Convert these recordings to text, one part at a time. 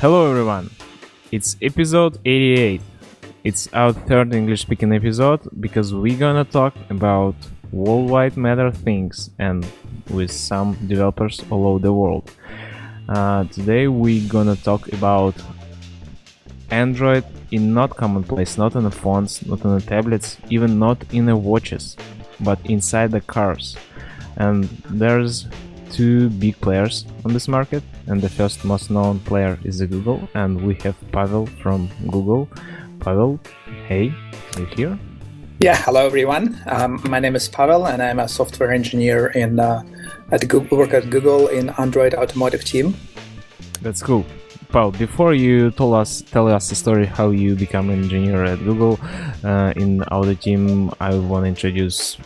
Hello everyone. It's episode 88. It's our third English speaking episode because we're gonna talk about worldwide matter things and with some developers all over the world. Uh, today we're gonna talk about Android in not commonplace, not in the phones, not in the tablets, even not in the watches, but inside the cars. And there's two big players on this market, and the first most known player is the Google, and we have Pavel from Google. Pavel, hey, are you here? Yeah, hello everyone. Um, my name is Pavel, and I'm a software engineer in uh, at Google, work at Google in Android automotive team. That's cool. Paul, before you told us tell us the story how you become an engineer at Google uh, in our team, I want to introduce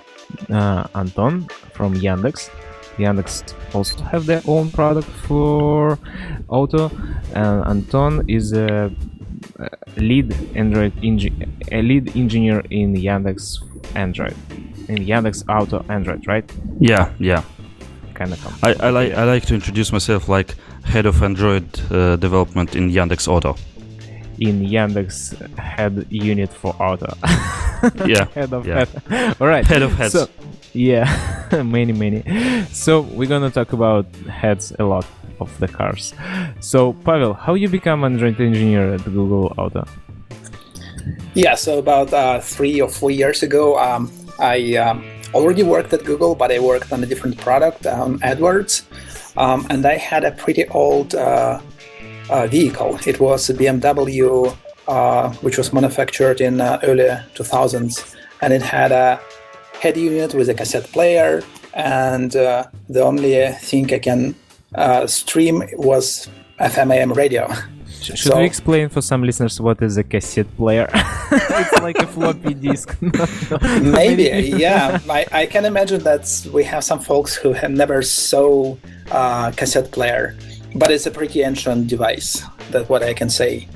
uh, Anton from Yandex. Yandex also have their own product for auto, and Anton is a, lead Android engi- a lead engineer in Yandex Android, in Yandex Auto Android, right? Yeah, yeah. Kind of. I, I like I like to introduce myself like head of Android uh, development in Yandex Auto. In Yandex head unit for auto. Yeah, head of yeah. head. All right. Head of heads. So, yeah, many, many. So we're gonna talk about heads a lot of the cars. So Pavel, how you become Android engineer at Google Auto? Yeah, so about uh, three or four years ago, um, I um, already worked at Google, but I worked on a different product, um, AdWords, um, and I had a pretty old uh, uh, vehicle. It was a BMW, uh, which was manufactured in uh, early 2000s, and it had a head unit with a cassette player, and uh, the only thing I can uh, stream was FM AM radio. Should So- we explain for some listeners what is a cassette player? it's like a floppy disk. Maybe, yeah. I, I can imagine that we have some folks who have never saw uh, cassette player, but it's a pretty ancient device. That's what I can say.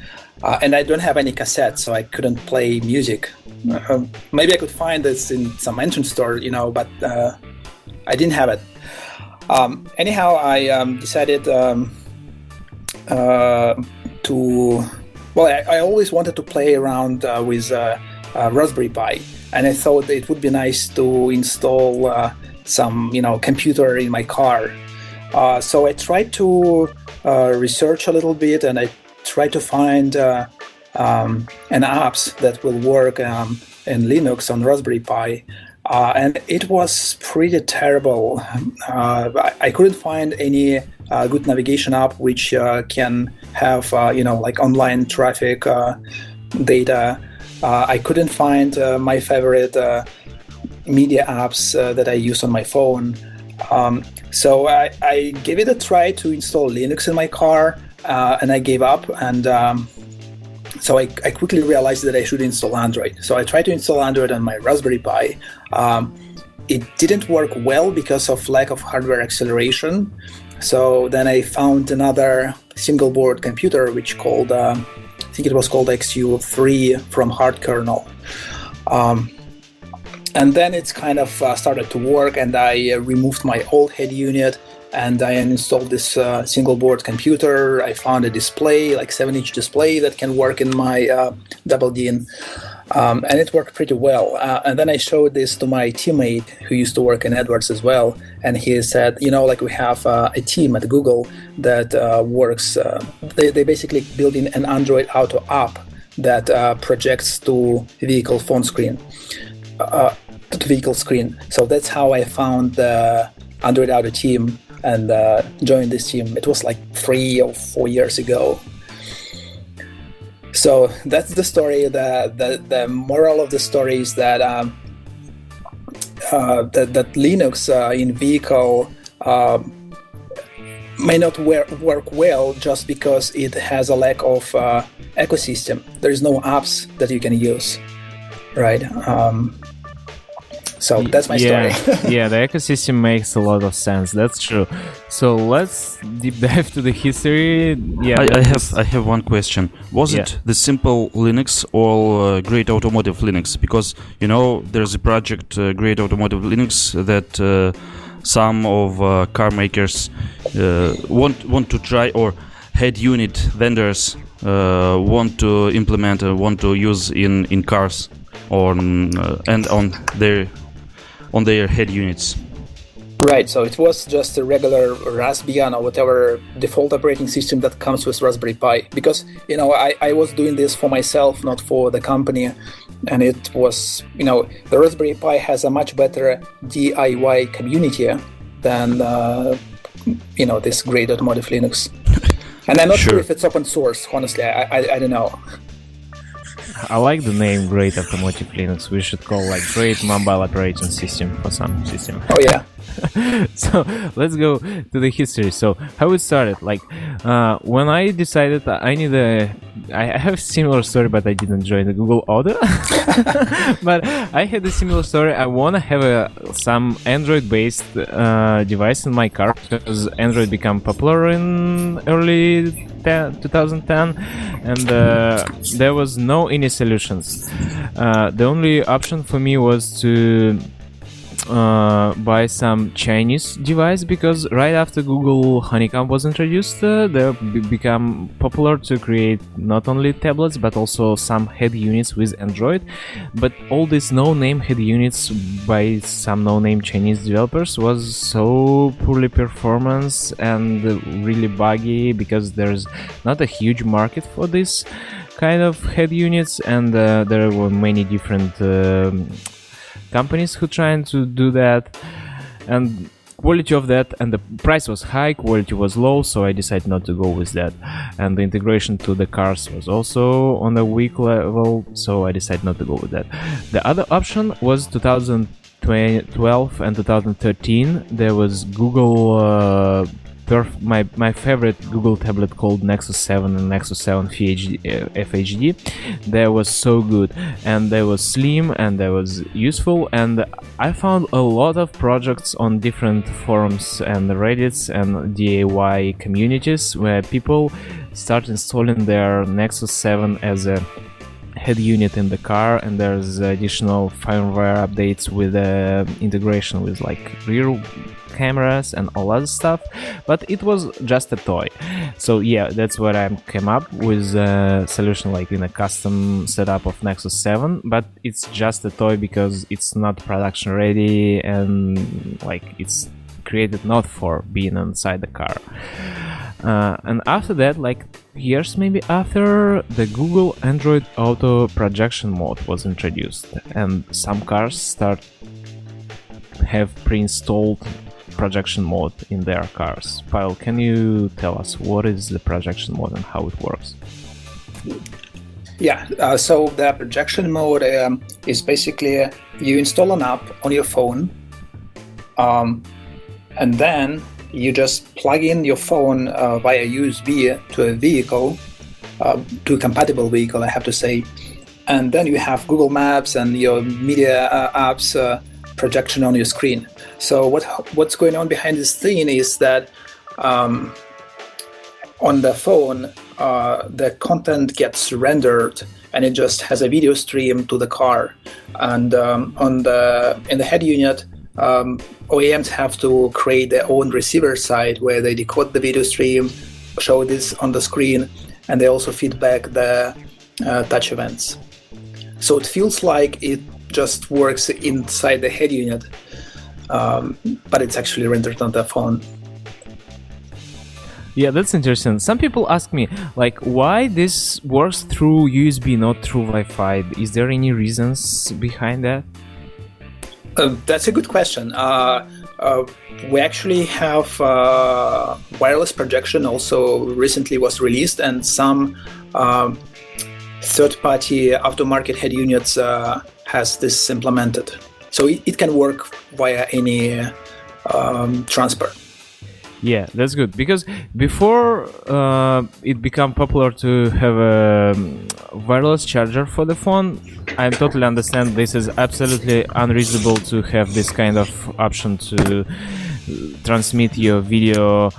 Uh, and I don't have any cassette, so I couldn't play music. Uh, maybe I could find this in some ancient store, you know, but uh, I didn't have it. Um, anyhow, I um, decided um, uh, to. Well, I, I always wanted to play around uh, with uh, Raspberry Pi, and I thought it would be nice to install some, you know, computer in my car. So I tried to research a little bit, and I tried to find uh, um, an apps that will work um, in Linux on Raspberry Pi. Uh, and it was pretty terrible. Uh, I, I couldn't find any uh, good navigation app which uh, can have, uh, you know, like online traffic data. I couldn't find my favorite media apps that I use on my phone. Um, so I, I gave it a try to install Linux in my car, uh, and I gave up. And um, so I, I quickly realized that I should install Android. So I tried to install Android on my Raspberry Pi. Um, it didn't work well because of lack of hardware acceleration. So then I found another single board computer, which called uh, I think it was called XU3 from Hardkernel. Um, and then it's kind of uh, started to work, and I uh, removed my old head unit and I installed this uh, single board computer. I found a display, like 7 inch display, that can work in my uh, double DIN. Um, and it worked pretty well. Uh, and then I showed this to my teammate who used to work in AdWords as well. And he said, you know, like we have uh, a team at Google that uh, works, uh, they, they basically building an Android Auto app that projects to vehicle phone screen, to vehicle screen. So that's how I found the Android Auto team and uh, joined this team. It was like three or four years ago. So that's the story. The the, the moral of the story is that um, uh, that, that Linux uh, in vehicle um may not work, work well just because it has a lack of uh, ecosystem. There is no apps that you can use, right? Um, so that's my yeah, story. yeah, the ecosystem makes a lot of sense. That's true. So let's deep dive to the history. Yeah, I, I have I have one question. Was Yeah. it the simple Linux or uh, Great Automotive Linux? Because you know there's a project uh, Great Automotive Linux that uh, some of uh, car makers uh, want want to try or head unit vendors uh, want to implement uh, want to use in in cars on uh, and on their on their head units. Right, so it was just a regular Raspbian or whatever default operating system that comes with Raspberry Pi. Because, you know, I, I was doing this for myself, not for the company. And it was, you know, the Raspberry Pi has a much better DIY community than, uh, you know, this great automotive Linux. And I'm not sure, Sure. if it's open source, honestly. I, I, I don't know. I like the name Great Automotive Linux. We should call like Great Mobile Operating System for some system. Oh, yeah. so let's go to the history. So how it started? Like uh, when I decided I need a, I have a similar story, but I didn't join the Google Auto. but I had a similar story. I want to have a some Android-based uh, device in my car because Android became popular in early 10, 2010, and uh, there was no any solutions. Uh, the only option for me was to uh, buy some Chinese device because right after Google Honeycomb was introduced, uh, they be- become popular to create not only tablets but also some head units with Android. But all these no-name head units by some no-name Chinese developers was so poorly performance and really buggy because there's not a huge market for this kind of head units and uh, there were many different um, companies who trying to do that and quality of that and the price was high quality was low so i decided not to go with that. And the integration to the cars was also on a weak level so i decided not to go with that. The other option was 2012 and 2013 there was google uh, perf- my my favorite Google tablet called Nexus 7 and Nexus 7 FHD, uh, FHD. Was so good, and they was slim and that was useful. And I found a lot of projects on different forums and Reddits and DIY communities where people start installing their Nexus 7 as a head unit in the car and there's additional firmware updates with uh, integration with like rear cameras and all other stuff but it was just a toy. So yeah that's what i came up with a solution like in a custom setup of nexus 7 but it's just a toy because it's not production ready and like it's created not for being inside the car. Uh, and after that like years maybe after the google android auto projection mode was introduced and some cars start have pre-installed projection mode in their cars. Pavel, can you tell us what is the projection mode and how it works? Yeah, uh, so the projection mode um, is basically uh, you install an app on your phone, um, and then you just plug in your phone uh, via USB to a vehicle, uh, to a compatible vehicle, I have to say, and then you have Google Maps and your media uh, apps uh, projection on your screen. So what what's going on behind this scene is that um, on the phone, uh, the content gets rendered and it just has a video stream to the car. And um, on the in the head unit, um, OEMs have to create their own receiver side where they decode the video stream, show this on the screen, and they also feed back the uh, touch events. So it feels like it just works inside the head unit, um, but it's actually rendered on the phone. Yeah, that's interesting. Some people ask me, like, why this works through USB, not through Wi-Fi. Is there any reasons behind that? Uh, that's a good question. Uh, uh, we actually have uh, wireless projection. Also, recently was released, and some um, third-party aftermarket head units uh, has this implemented. So it, it can work via any um, transport. Yeah, that's good because before uh, it became popular to have a um, wireless charger for the phone, I totally understand this is absolutely unreasonable to have this kind of option to transmit your video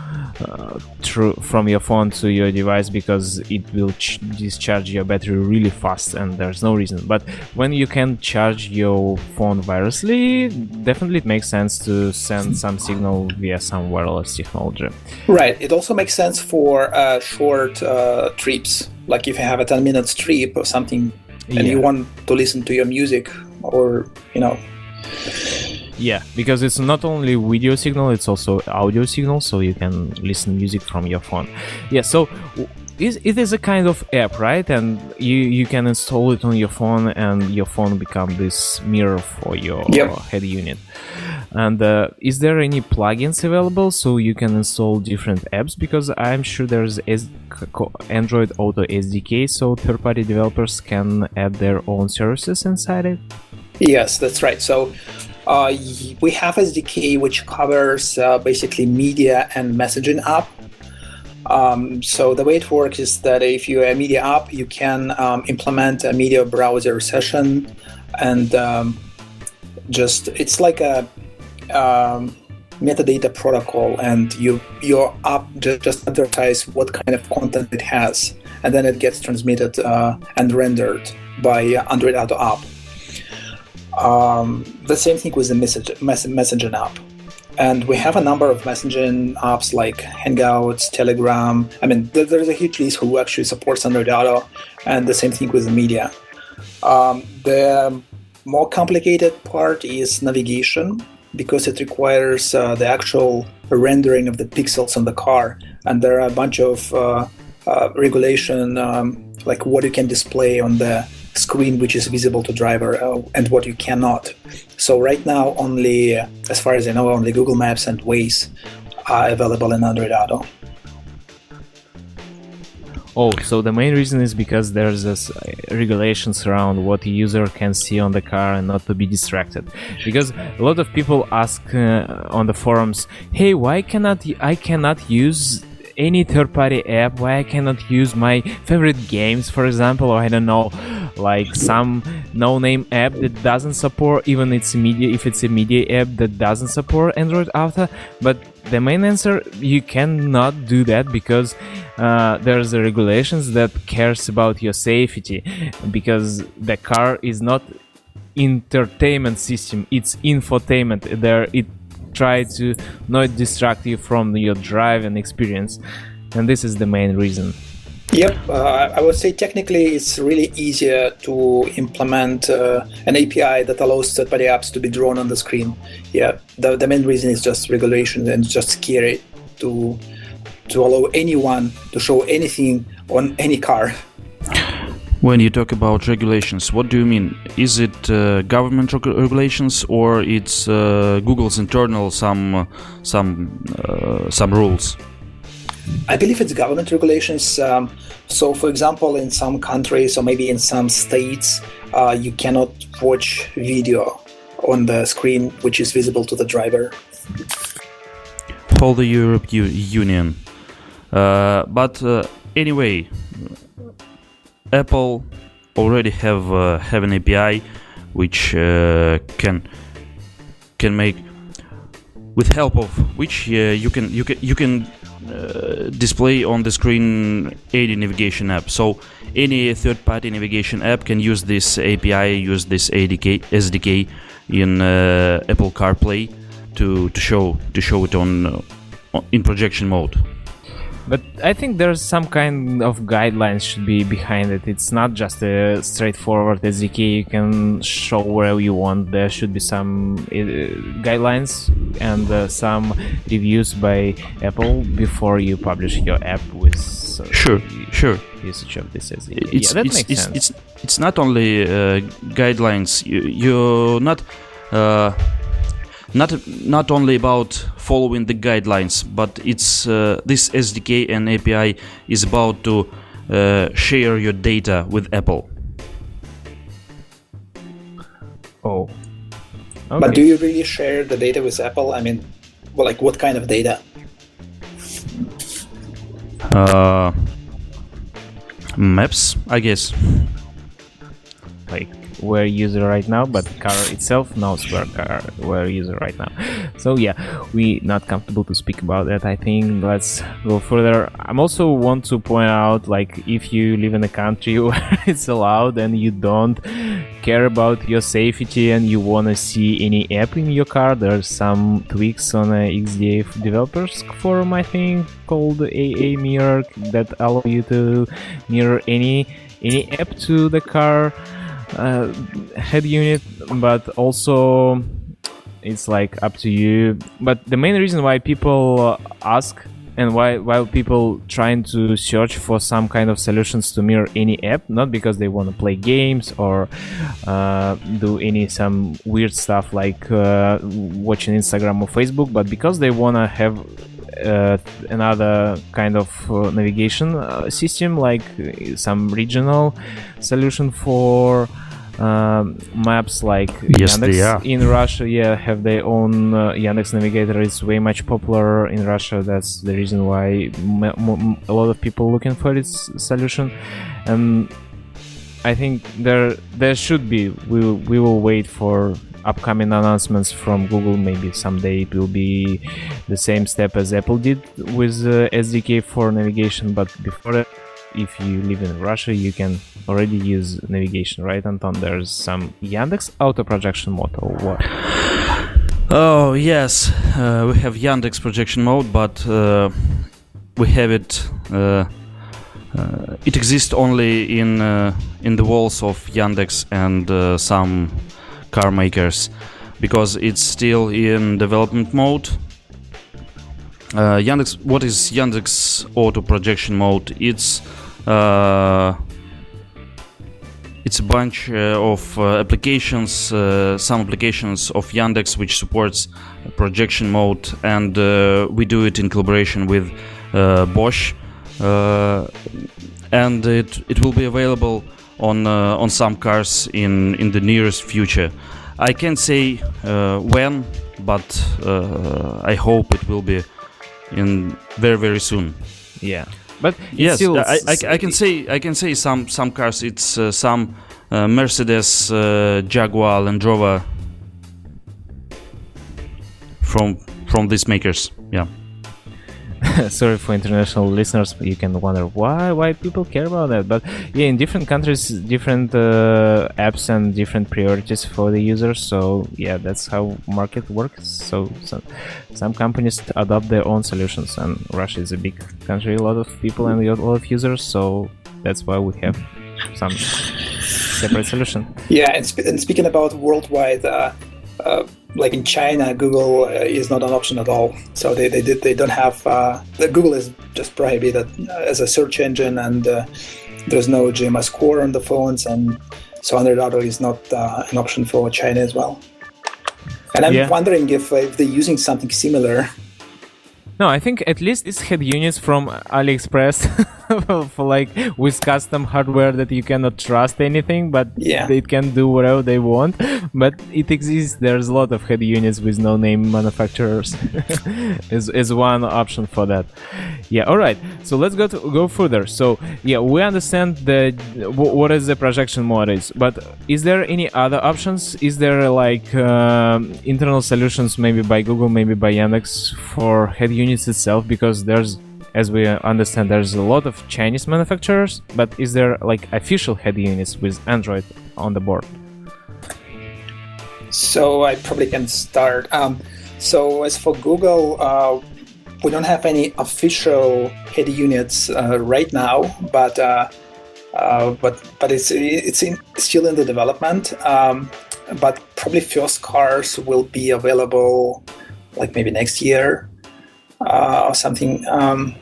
uh, through from your phone to your device because it will ch- discharge your battery really fast and there's no reason but when you can charge your phone wirelessly definitely it makes sense to send some signal via some wireless technology Right. It also makes sense for uh, short uh, trips. Like if you have a 10 minute trip or something and you want to listen to your music or, you know, Yeah, because it's not only video signal, it's also audio signal, so you can listen music from your phone. Yeah, so it is a kind of app, right? And you you can install it on your phone, and your phone become this mirror for your Yep. head unit. And uh, is there any plugins available so you can install different apps? Because I'm sure there's Android Auto SDK, so third-party developers can add their own services inside it. Yes, that's right. So uh, we have SDK which covers uh, basically media and messaging app. Um, so the way it works is that if you're a media app, you can um, implement a media browser session, and um, just it's like a um, metadata protocol, and you your app ju- just advertise what kind of content it has, and then it gets transmitted uh, and rendered by Android Auto app. Um, the same thing with the message, mess- messaging app. And we have a number of messaging apps like Hangouts, Telegram. I mean, there- there's a huge list who actually supports Android Auto, and the same thing with the media. Um, the more complicated part is navigation because it requires uh, the actual rendering of the pixels on the car, and there are a bunch of uh, uh, regulation, um, like what you can display on the screen which is visible to driver uh, and what you cannot. So right now, only, as far as I know, only Google Maps and Waze are available in Android Auto. Oh, so the main reason is because there's this uh, regulations around what the user can see on the car and not to be distracted. Because a lot of people ask uh, on the forums, "Hey, why cannot I cannot use any third-party app? Why I cannot use my favorite games, for example, or I don't know, like some no-name app that doesn't support even it's media if it's a media app that doesn't support Android Auto?" But the main answer you cannot do that because uh, there's regulations that cares about your safety because the car is not entertainment system it's infotainment there it try to not distract you from your drive and experience and this is the main reason Yep, uh, I would say technically it's really easier to implement uh, an API that allows third-party apps to be drawn on the screen. Yeah, the, the main reason is just regulation and just scary to to allow anyone to show anything on any car. When you talk about regulations, what do you mean? Is it uh, government reg- regulations or it's uh, Google's internal some uh, some uh, some rules? I believe it's government regulations. Um, so, for example, in some countries or maybe in some states, uh, you cannot watch video on the screen which is visible to the driver. whole the European Union. Uh, but uh, anyway, Apple already have uh, have an API which uh, can can make with help of which uh, you can you can you can uh, display on the screen any navigation app. So any third-party navigation app can use this API, use this ADK, SDK in uh, Apple CarPlay to, to show to show it on, on in projection mode. But i think there's some kind of guidelines should be behind it it's not just a straightforward sdk you can show wherever you want there should be some uh, guidelines and uh, some reviews by apple before you publish your app with uh, Sure, sure. usage of this sdk It's yeah that it's, makes it's, sense it's it's not only uh, guidelines. You, you're not. Not not only about following the guidelines, but it's uh, this SDK and API is about to uh, share your data with Apple. oh But do you really share the data with Apple? I mean, well, like what kind of data? Uh, maps, I guess. Like where user right now, but car itself knows where car where user right now. So yeah, we not comfortable to speak about that. I think let's go further. I'm also want to point out like if you live in a country where it's allowed and you don't care about your safety and you want to see any app in your car, there's some tweaks on a XDA developers forum I think called AA Mirror that allow you to mirror any any app to the car uh, head unit, but also it's like up to you. But the main reason why people ask and why why people trying to search for some kind of solutions to mirror any app not because they want to play games or uh, do any some weird stuff like uh, watching instagram or facebook but because they want to have uh, another kind of uh, navigation uh, system, like some regional solution for um, maps like yes, Yandex in Russia. Yeah, have their own uh, Yandex Navigator. It's way much popular in Russia. That's the reason why a lot of people looking for its solution. And I think there there should be. We will, we will wait for upcoming announcements from Google. Maybe someday it will be the same step as Apple did with uh, SDK for navigation. But before that, if you live in Russia, you can already use navigation, right, Anton? There's some Yandex auto projection mode or what? Oh yes, uh, we have Yandex projection mode, but uh, we have it. Uh, uh it exists only in uh, in the walls of Yandex and uh, some car makers because it's still in development mode. Uh, Yandex, what is Yandex Auto Projection Mode? It's uh, it's a bunch uh, of uh, applications, uh, some applications of Yandex which supports projection mode, and uh, we do it in collaboration with Bosch, and it it will be available on uh, on some cars in in the nearest future. I can't say uh, when, but uh, I hope it will be in very very soon. Yeah, but yes, I, I, I, can say I can say some some cars. It's uh, some uh, Mercedes, uh, Jaguar, Land Rover from from these makers. Yeah. sorry for international listeners you can wonder why why people care about that but yeah in different countries different uh, apps and different priorities for the users so yeah that's how market works. So, so some companies adopt their own solutions and russia is a big country a lot of people and a lot of users so that's why we have some separate solution. Yeah and, sp- and speaking about worldwide uh, uh, like in China, Google uh, is not an option at all. So they they, did, they don't have uh, the Google is just prohibited as a search engine, and uh, there's no GMS core on the phones, and so Android Auto is not uh, an option for China as well. And I'm yeah. wondering if, if they're using something similar no, I think at least it's head units from AliExpress for like with custom hardware that you cannot trust anything, but yeah. they can do whatever they want. But it exists. There's a lot of head units with no name manufacturers. is is one option for that. Yeah. All right. So let's go to, go further. So yeah, we understand the what is the projection mode is, but is there any other options? Is there like um, internal solutions, maybe by Google, maybe by Yandex for head units itself because there's as we understand there's a lot of chinese manufacturers but is there like official head units with android on the board? So i probably can start. Um, so as for google uh, we don't have any official head units uh, right now but uh, uh but but it's it's in, still in the development. Um, but probably first cars will be available like maybe next year uh, or something. Um,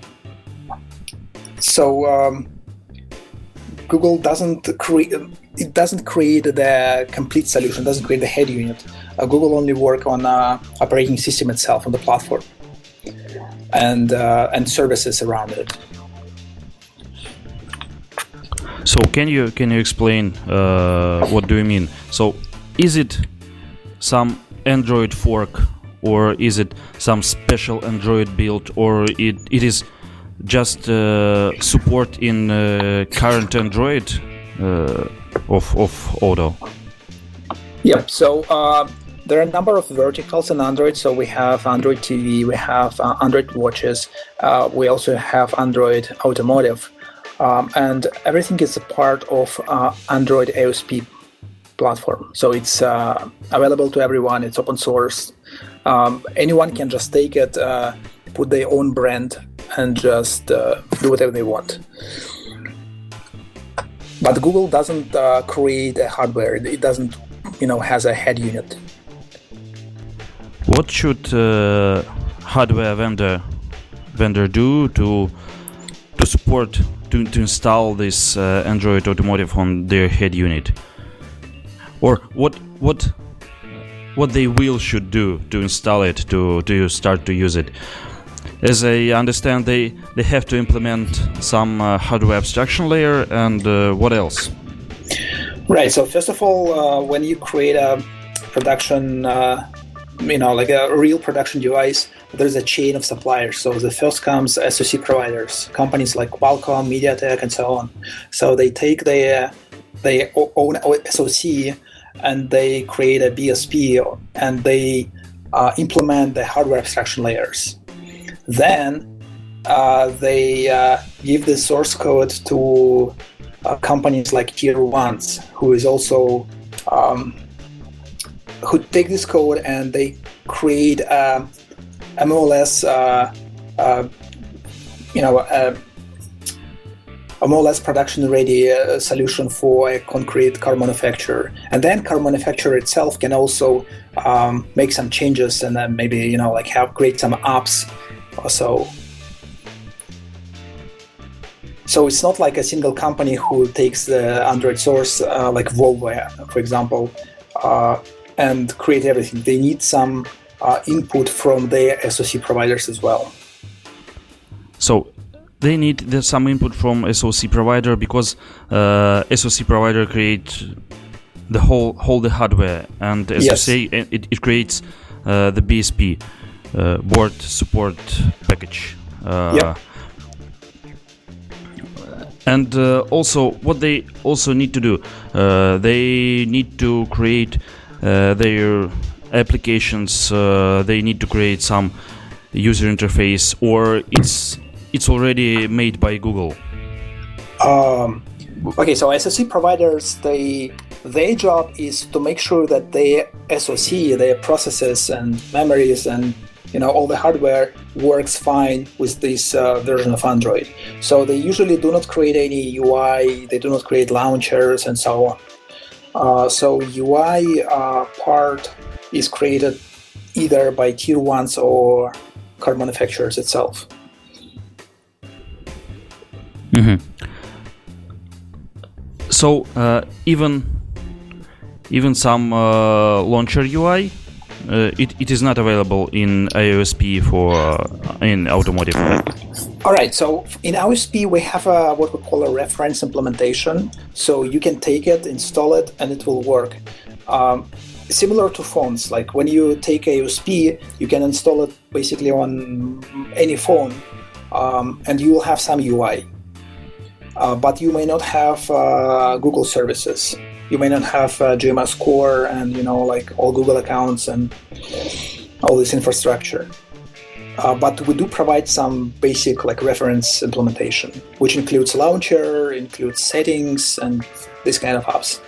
so um, Google doesn't create it doesn't create the complete solution, doesn't create the head unit. Uh, Google only work on uh, operating system itself on the platform and uh, and services around it. So can you can you explain uh, what do you mean? So is it some Android fork or is it some special Android build, or it, it is just uh, support in uh, current Android uh, of, of Auto? Yeah. So uh, there are a number of verticals in Android. So we have Android TV, we have uh, Android watches, uh, we also have Android Automotive, um, and everything is a part of Android AOSP platform. So it's uh, available to everyone. It's open source. Um, anyone can just take it, uh, put their own brand, and just uh, do whatever they want. But Google doesn't create a hardware. It doesn't, you know, has a head unit. What should uh, hardware vendor vendor do to to support to, to install this uh, Android Automotive on their head unit? Or what what what they will should do to install it to to start to use it? As I understand, they they have to implement some uh, hardware abstraction layer and uh, what else? Right. So first of all, uh, when you create a production uh, you know, like a real production device, there's a chain of suppliers. So the first comes SoC providers, companies like Qualcomm, MediaTek, and so on. So they take their their own SoC and they create a BSP and they uh, implement the hardware abstraction layers. Then uh, they uh, give the source code to uh, companies like Tier Ones, who is also um, who take this code and they create a, a more or less, uh, uh, you know, a, a, more or less production ready uh, solution for a concrete car manufacturer. And then car manufacturer itself can also um, make some changes and then maybe, you know, like have create some apps so. So it's not like a single company who takes the Android source, uh, like Volvo, for example, uh, and create everything. They need some uh, input from their SoC providers as well. So they need some input from SoC provider because uh, SoC provider create the whole whole the hardware, and as yes. you say, it, it creates uh, the BSP uh, board support package. Uh, yeah. And uh, also, what they also need to do, they need to create uh, their applications uh, they need to create some user interface or it's it's already made by Google? Um, okay, so SoC providers they their job is to make sure that their SoC, their processes and memories and you know all the hardware works fine with this uh, version of Android. So they usually do not create any UI, they do not create launchers and so on. Uh, so UI uh, part is created either by tier ones or car manufacturers itself. Mm-hmm. So uh, even even some uh, launcher UI, uh, it, it is not available in AOSP for in automotive. All right, so in AOSP, we have a, what we call a reference implementation. So you can take it, install it, and it will work. Um, similar to phones, like when you take AOSP, you can install it basically on any phone, um, and you will have some UI. Uh, but you may not have uh, Google services. You may not have uh, GMS core and you know like all Google accounts and all this infrastructure. Uh, but we do provide some basic like reference implementation, which includes launcher, includes settings, and this kind of apps.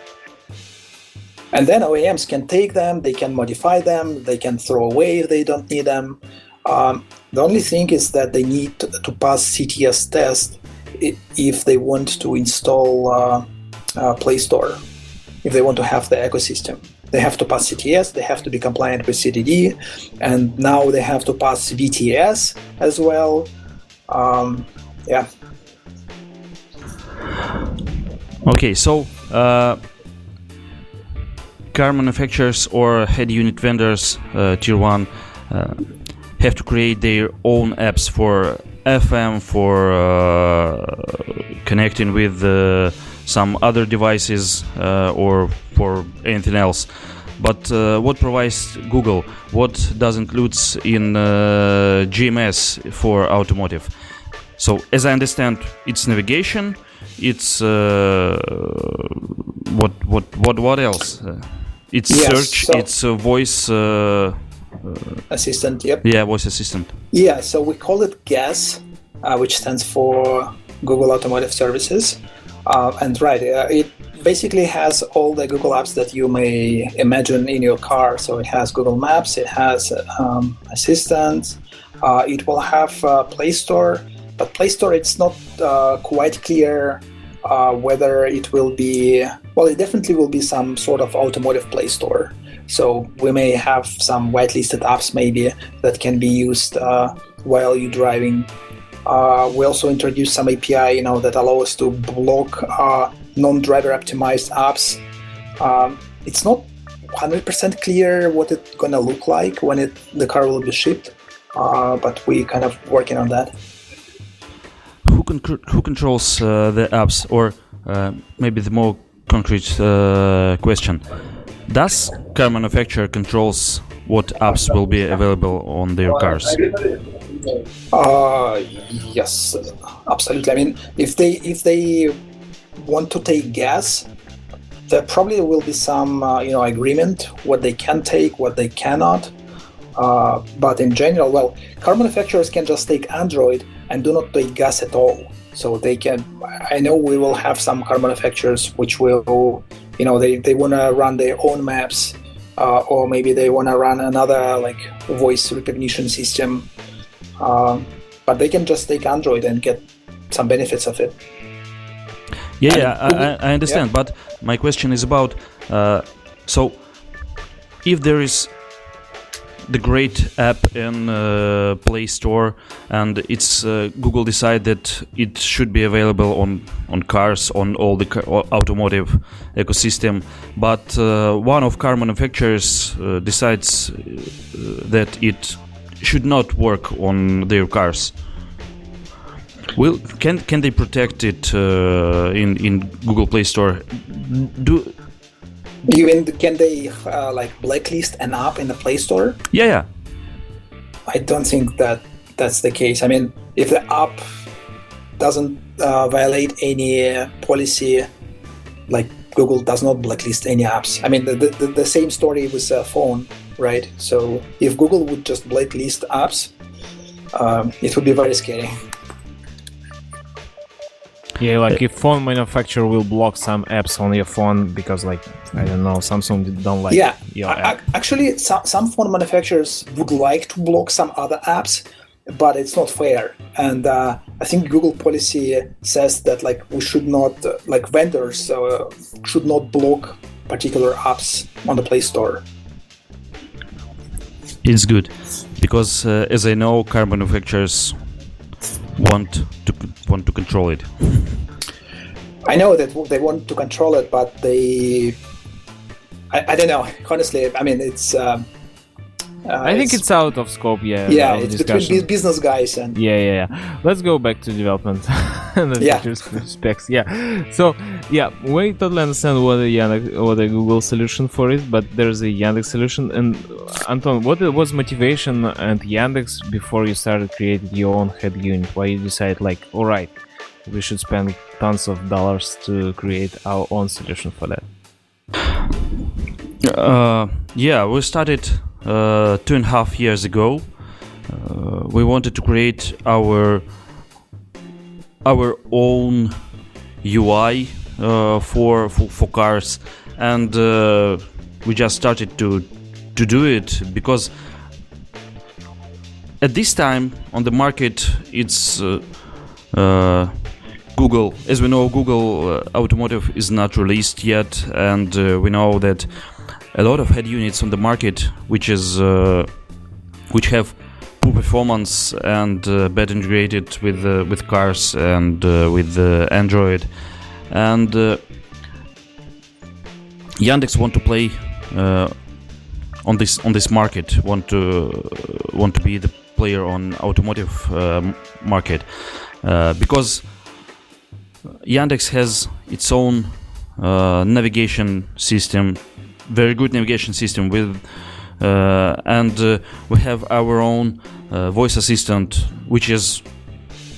And then OEMs can take them, they can modify them, they can throw away if they don't need them. Um, the only thing is that they need to, to, pass CTS test if they want to install uh, uh, Play Store, if they want to have the ecosystem. They have to pass CTS, they have to be compliant with CDD, and now they have to pass VTS as well. Um, yeah. Okay, so uh, car manufacturers or head unit vendors, uh, tier one, uh, have to create their own apps for FM, for uh, connecting with uh, some other devices uh, or for anything else. But uh, what provides Google? What does includes in uh, GMS for automotive? So, as I understand, it's navigation. It's uh, what what what what else? It's Yes, search. so- it's a voice. Uh, Assistant, yep. yeah, voice assistant. Yeah, so we call it GAS, uh, which stands for Google Automotive Services. Uh, and right, uh, it basically has all the Google apps that you may imagine in your car. So it has Google Maps, it has um, Assistant, uh, it will have uh, Play Store, but Play Store it's not uh, quite clear uh, whether it will be. Well, it definitely will be some sort of automotive Play Store. So we may have some whitelisted apps maybe that can be used while you're driving. Uh, we also introduced some API, you know, that allow us to block uh, non-driver optimized apps. Um, it's not 100% clear what it's gonna look like when it the car will be shipped, uh, but we're kind of working on that. Who con- who controls uh, the apps, or uh, maybe the more concrete uh, question? Does car manufacturer controls what apps will be available on their cars? Uh, yes, absolutely. I mean, if they if they want to take GAS, there probably will be some uh, you know agreement what they can take, what they cannot. Uh, but in general, well, car manufacturers can just take Android and do not take GAS at all. So they can. I know we will have some car manufacturers which will, you know, they, they want to run their own maps, uh, or maybe they want to run another like voice recognition system um, but they can just take Android and get some benefits of it. Yeah, And yeah, I, I understand. But my question is about uh, so if there is the great app in uh, Play Store and it's uh, Google decide that it should be available on on cars on all the car, automotive ecosystem, but uh, one of car manufacturers uh, decides uh, that it should not work on their cars. Will can can they protect it uh, in in Google Play Store? Do Even can they uh, like blacklist an app in the Play Store? yeah yeah I don't think that that's the case. I mean, if the app doesn't uh, violate any uh, policy, like Google does not blacklist any apps. I mean, the, the, the same story with a phone, right? So if Google would just blacklist apps, um, it would be very scary. Yeah, like if phone manufacturer will block some apps on your phone because, like, I don't know, Samsung don't like yeah, your app. actually, some, some phone manufacturers would like to block some other apps, but it's not fair. And uh, I think Google policy says that like we should not, uh, like vendors uh, should not block particular apps on the Play Store. it's good because uh, as I know, car manufacturers want to want to control it. I know that they want to control it, but they, I, I don't know. Honestly, I mean, it's. Um, uh, I think it's out of scope. Yeah. yeah, it's discussion. between business guys and Yeah, yeah, yeah. Let's go back to development and the Yeah. features specs. Yeah. So yeah, we totally understand what a Yandex, what a Google solution for it, but there's a Yandex solution. And uh, Anton, what was motivation and Yandex before you started creating your own head unit? Why you decide like, all right, we should spend tons of dollars to create our own solution for that? Uh, yeah, we started uh, two and a half years ago. Uh, we wanted to create our our own UI uh, for, for for cars, and uh, we just started to to do it because at this time on the market it's uh, uh, Google. As we know, Google Automotive is not released yet, and we know that a lot of head units on the market, which is uh, which have poor performance and uh, bad integrated with uh, with cars and uh, with uh, Android, and uh, Yandex want to play uh, on this on this market, want to want to be the player on automotive um, market. Uh, because Yandex has its own uh, navigation system, very good navigation system with, uh, and uh, we have our own uh, voice assistant, which is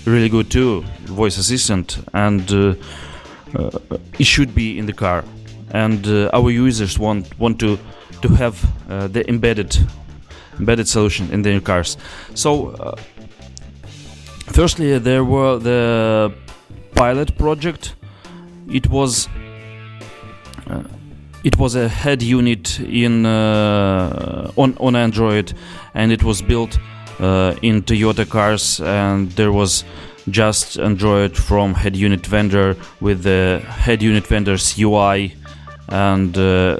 really good too, voice assistant, and uh, uh, it should be in the car. and uh, our users want want to to have the embedded embedded solution in their cars. So, firstly, there were the pilot project. It was it was a head unit in uh, on on Android, and it was built uh, in Toyota cars, and there was just Android from head unit vendor with the head unit vendor's UI, and uh,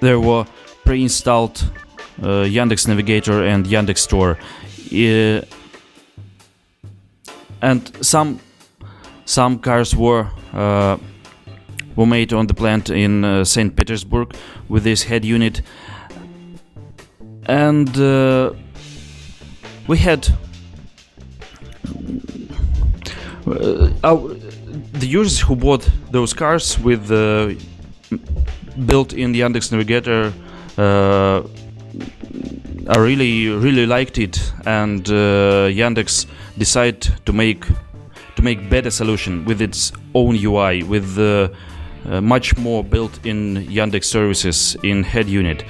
there were pre-installed uh, Yandex Navigator and Yandex Store, uh, and some some cars were uh, were made on the plant in uh, Saint Petersburg with this head unit, and uh, we had uh, our, the users who bought those cars with uh, built in the Yandex Navigator uh, I really really liked it, and uh, Yandex decided to make to make better solution with its own UI, with uh, uh, much more built-in Yandex services in head unit.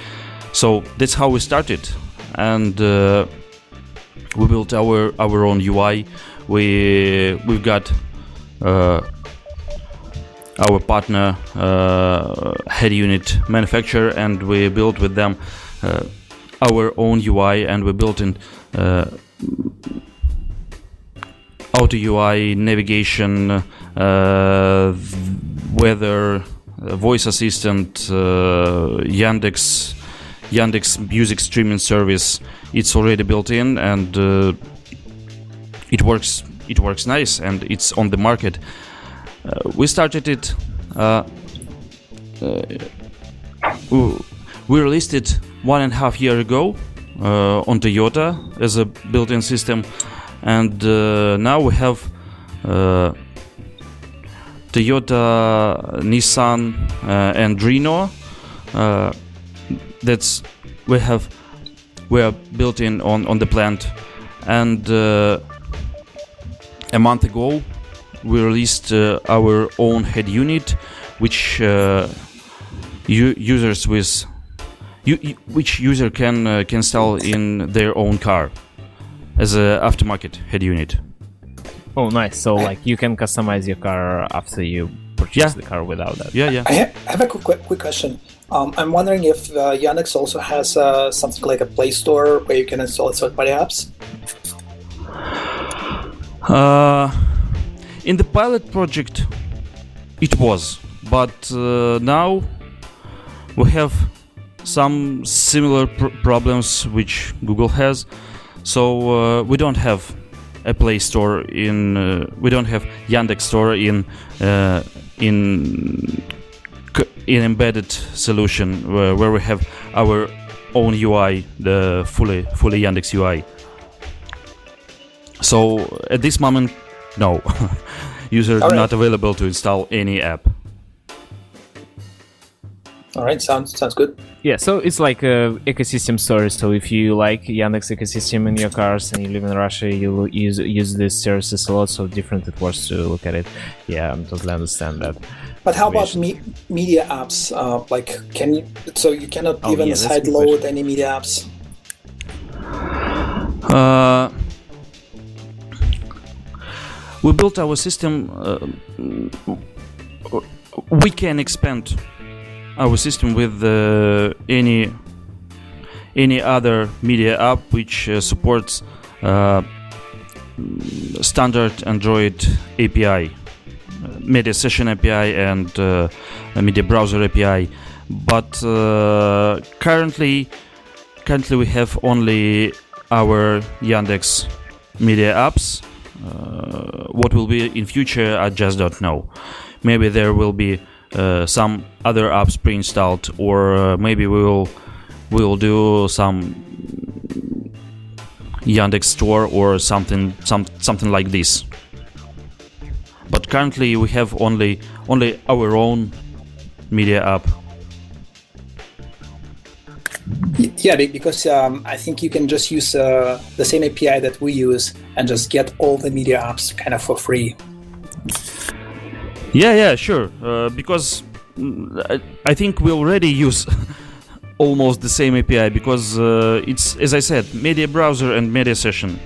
So that's how we started, and uh, we built our our own UI. We we've got uh, our partner uh, head unit manufacturer, and we built with them uh, our own UI, and we built in uh, auto UI, navigation, uh, weather, uh, voice assistant, uh, Yandex, Yandex music streaming service. It's already built in, and uh, it works. It works nice, and it's on the market. Uh, we started it. Uh, we released it one and a half year ago on Toyota as a built-in system, and uh, now we have uh, Toyota, Nissan, uh, and Renault. That's we have we are built in on on the plant, and a month ago we released our own head unit, which users with which user can uh, can install in their own car as a aftermarket head unit. Oh, nice. So like you can customize your car after you purchase Yeah. the car without that. Yeah, yeah. I ha- I have a quick, quick, quick question. Um, I'm wondering if uh, Yandex also has uh, something like a Play Store where you can install third-party apps. Uh, in the pilot project, it was, but uh, now we have some similar pr- problems which Google has. So uh, we don't have a Play Store in. Uh, we don't have Yandex Store in uh, in in embedded solution where, where we have our own UI, the fully fully Yandex UI. So at this moment, no, user Alright. not available to install any app. All right, sounds sounds good. Yeah, so it's like a ecosystem story. So if you like Yandex ecosystem in your cars and you live in Russia, you use use these services a lot. So different it was to look at it. Yeah, I totally understand that. But how about me- media apps? Uh, like, can you? So you cannot Oh, even yeah, side load question. any media apps. Uh, we built our system. Uh, we can expand our system with uh, any any other media app which uh, supports uh, standard Android API, Media Session API, and uh, Media Browser API. But uh, currently, currently we have only our Yandex media apps. Uh, what will be in future, I just don't know. Maybe there will be some other apps pre-installed, or uh, maybe we will we will do some Yandex Store or something some something like this. But currently we have only only our own media app. Yeah, because um, I think you can just use uh, the same API that we use and just get all the media apps kind of for free. Yeah, yeah, sure. Uh, because I- I think we already use almost the same API because uh, it's, as I said, media browser and media session.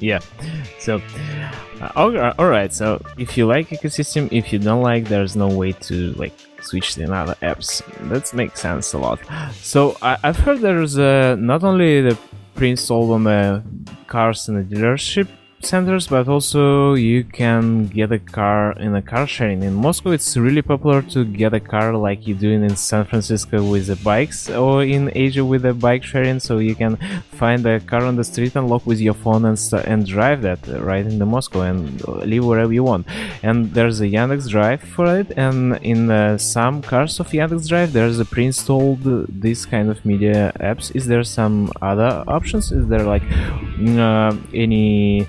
Yeah. So, uh, all, all right. So, if you like ecosystem, if you don't like, there's no way to like switch to another apps. That makes sense a lot. So, I, I've heard there's uh, not only the pre-installed on the cars in the dealership centers, but also you can get a car in a car sharing. In Moscow, it's really popular to get a car like you do in San Francisco with the bikes, or in Asia with the bike sharing. So you can find a car on the street, unlock with your phone, and and drive that right in the Moscow and live wherever you want. And there's a Yandex Drive for it, and in uh, some cars of Yandex Drive, there's a pre-installed this kind of media apps. Is there some other options? Is there like mm, uh, any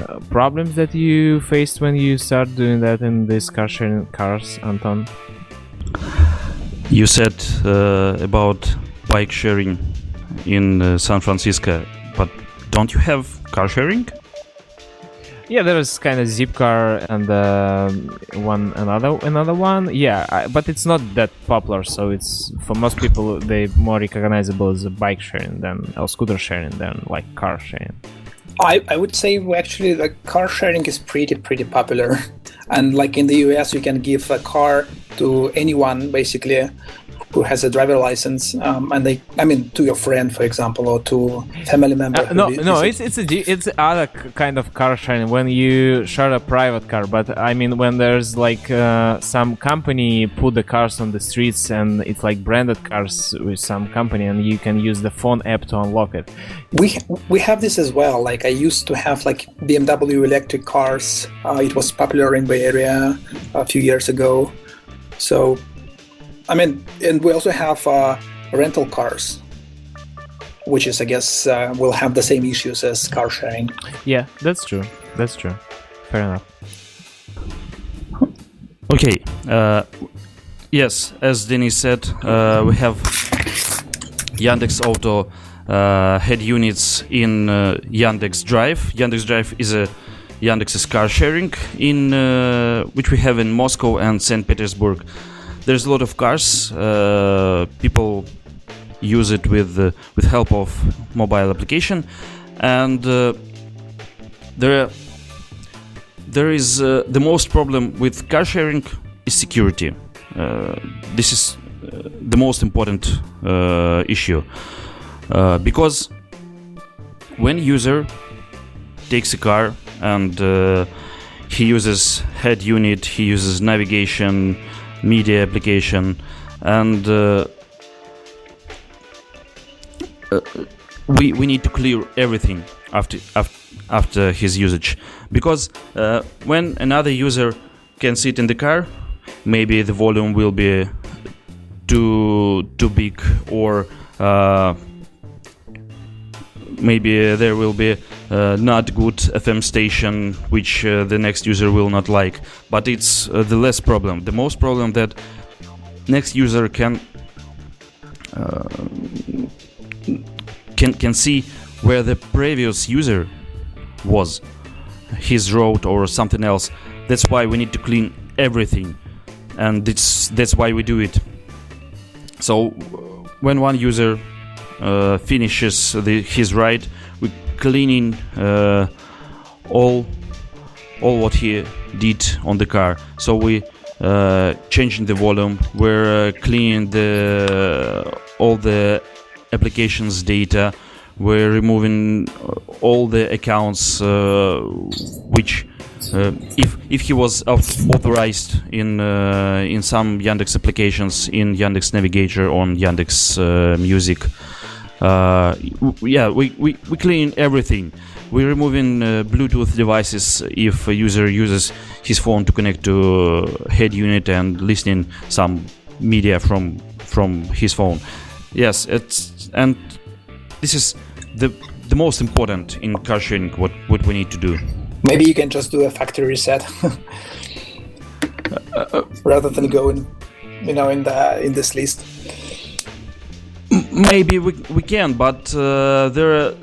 uh, problems that you faced when you start doing that in these car sharing cars, Anton? You said uh, about bike sharing in uh, San Francisco, but don't you have car sharing? Yeah, there is kind of Zipcar and uh, one another another one. Yeah, I, but it's not that popular, so it's for most people they more recognizable as bike sharing than or scooter sharing than like car sharing. I, I would say actually like car sharing is pretty pretty popular, and like in the US, you can give a car to anyone basically who has a driver license, um, and they I mean to your friend, for example, or to family member. Uh, no, no, it's it's a it's other kind of car sharing when you share a private car. But I mean when there's like uh, some company put the cars on the streets and it's like branded cars with some company and you can use the phone app to unlock it. we we have this as well. Like I used to have like BMW electric cars. Uh, it was popular in Bay Area a few years ago. So, I mean, and we also have uh, rental cars, which is I guess uh, will have the same issues as car sharing. Yeah, that's true. That's true. Fair enough. Okay. Uh, yes, as Denis said, uh, we have Yandex Auto uh, head units in uh, Yandex Drive. Yandex Drive is a Yandex's car sharing in which we have in Moscow and St. Petersburg. There's a lot of cars. Uh, people use it with uh, with help of mobile application, and uh, there there is uh, the most problem with car sharing is security. Uh, this is uh, the most important issue because when user takes a car and he uses head unit, he uses navigation, media application, and uh, uh, we we need to clear everything after after, after his usage. Because uh, when another user can sit in the car maybe the volume will be too too big or uh, maybe there will be uh, not good FM station which uh, the next user will not like. But it's uh, the less problem. The most problem that next user can uh, can can see where the previous user was his road or something else. That's why we need to clean everything. And it's that's why we do it. So when one user uh, finishes the, his ride we cleaning uh, all all what he did on the car. So we uh, changing the volume. We're uh, cleaning the all the applications data. We're removing uh, all the accounts uh, which uh, if if he was authorized in uh, in some Yandex applications in Yandex Navigator on Yandex uh, Music uh, yeah we, we, we clean everything. We're removing uh, Bluetooth devices if a user uses his phone to connect to uh, head unit and listening some media from from his phone. Yes it's and this is the the most important in car sharing what what we need to do. Maybe you can just do a factory reset. Rather than go in, you know, in the in this list. Maybe we, we can but uh, there are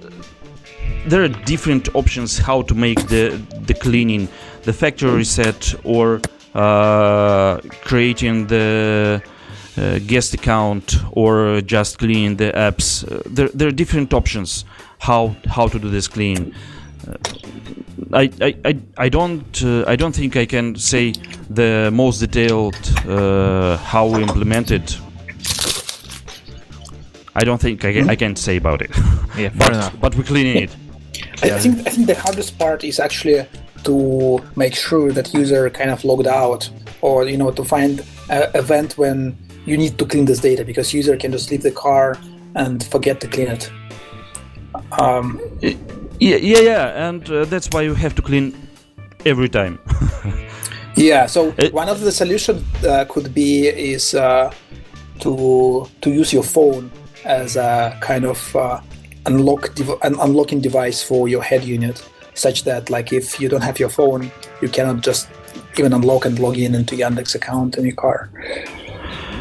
there are different options how to make the the cleaning the factory reset or uh, creating the uh, guest account or just cleaning the apps. Uh, there, there are different options how how to do this clean. Uh, I, I, I, I don't uh, I don't think I can say the most detailed how we implement it. I don't think I can, I can say about it. Yeah, but but we're cleaning it. I, I think I think the hardest part is actually to make sure that user kind of logged out, or you know, to find a event when you need to clean this data because user can just leave the car and forget to clean it. Um, Yeah, yeah, yeah, and uh, that's why you have to clean every time. yeah. So It- one of the solution uh, could be is uh, to to use your phone as a kind of uh, unlock an unlocking device for your head unit, such that like if you don't have your phone, you cannot just even unlock and log in into your Yandex account in your car.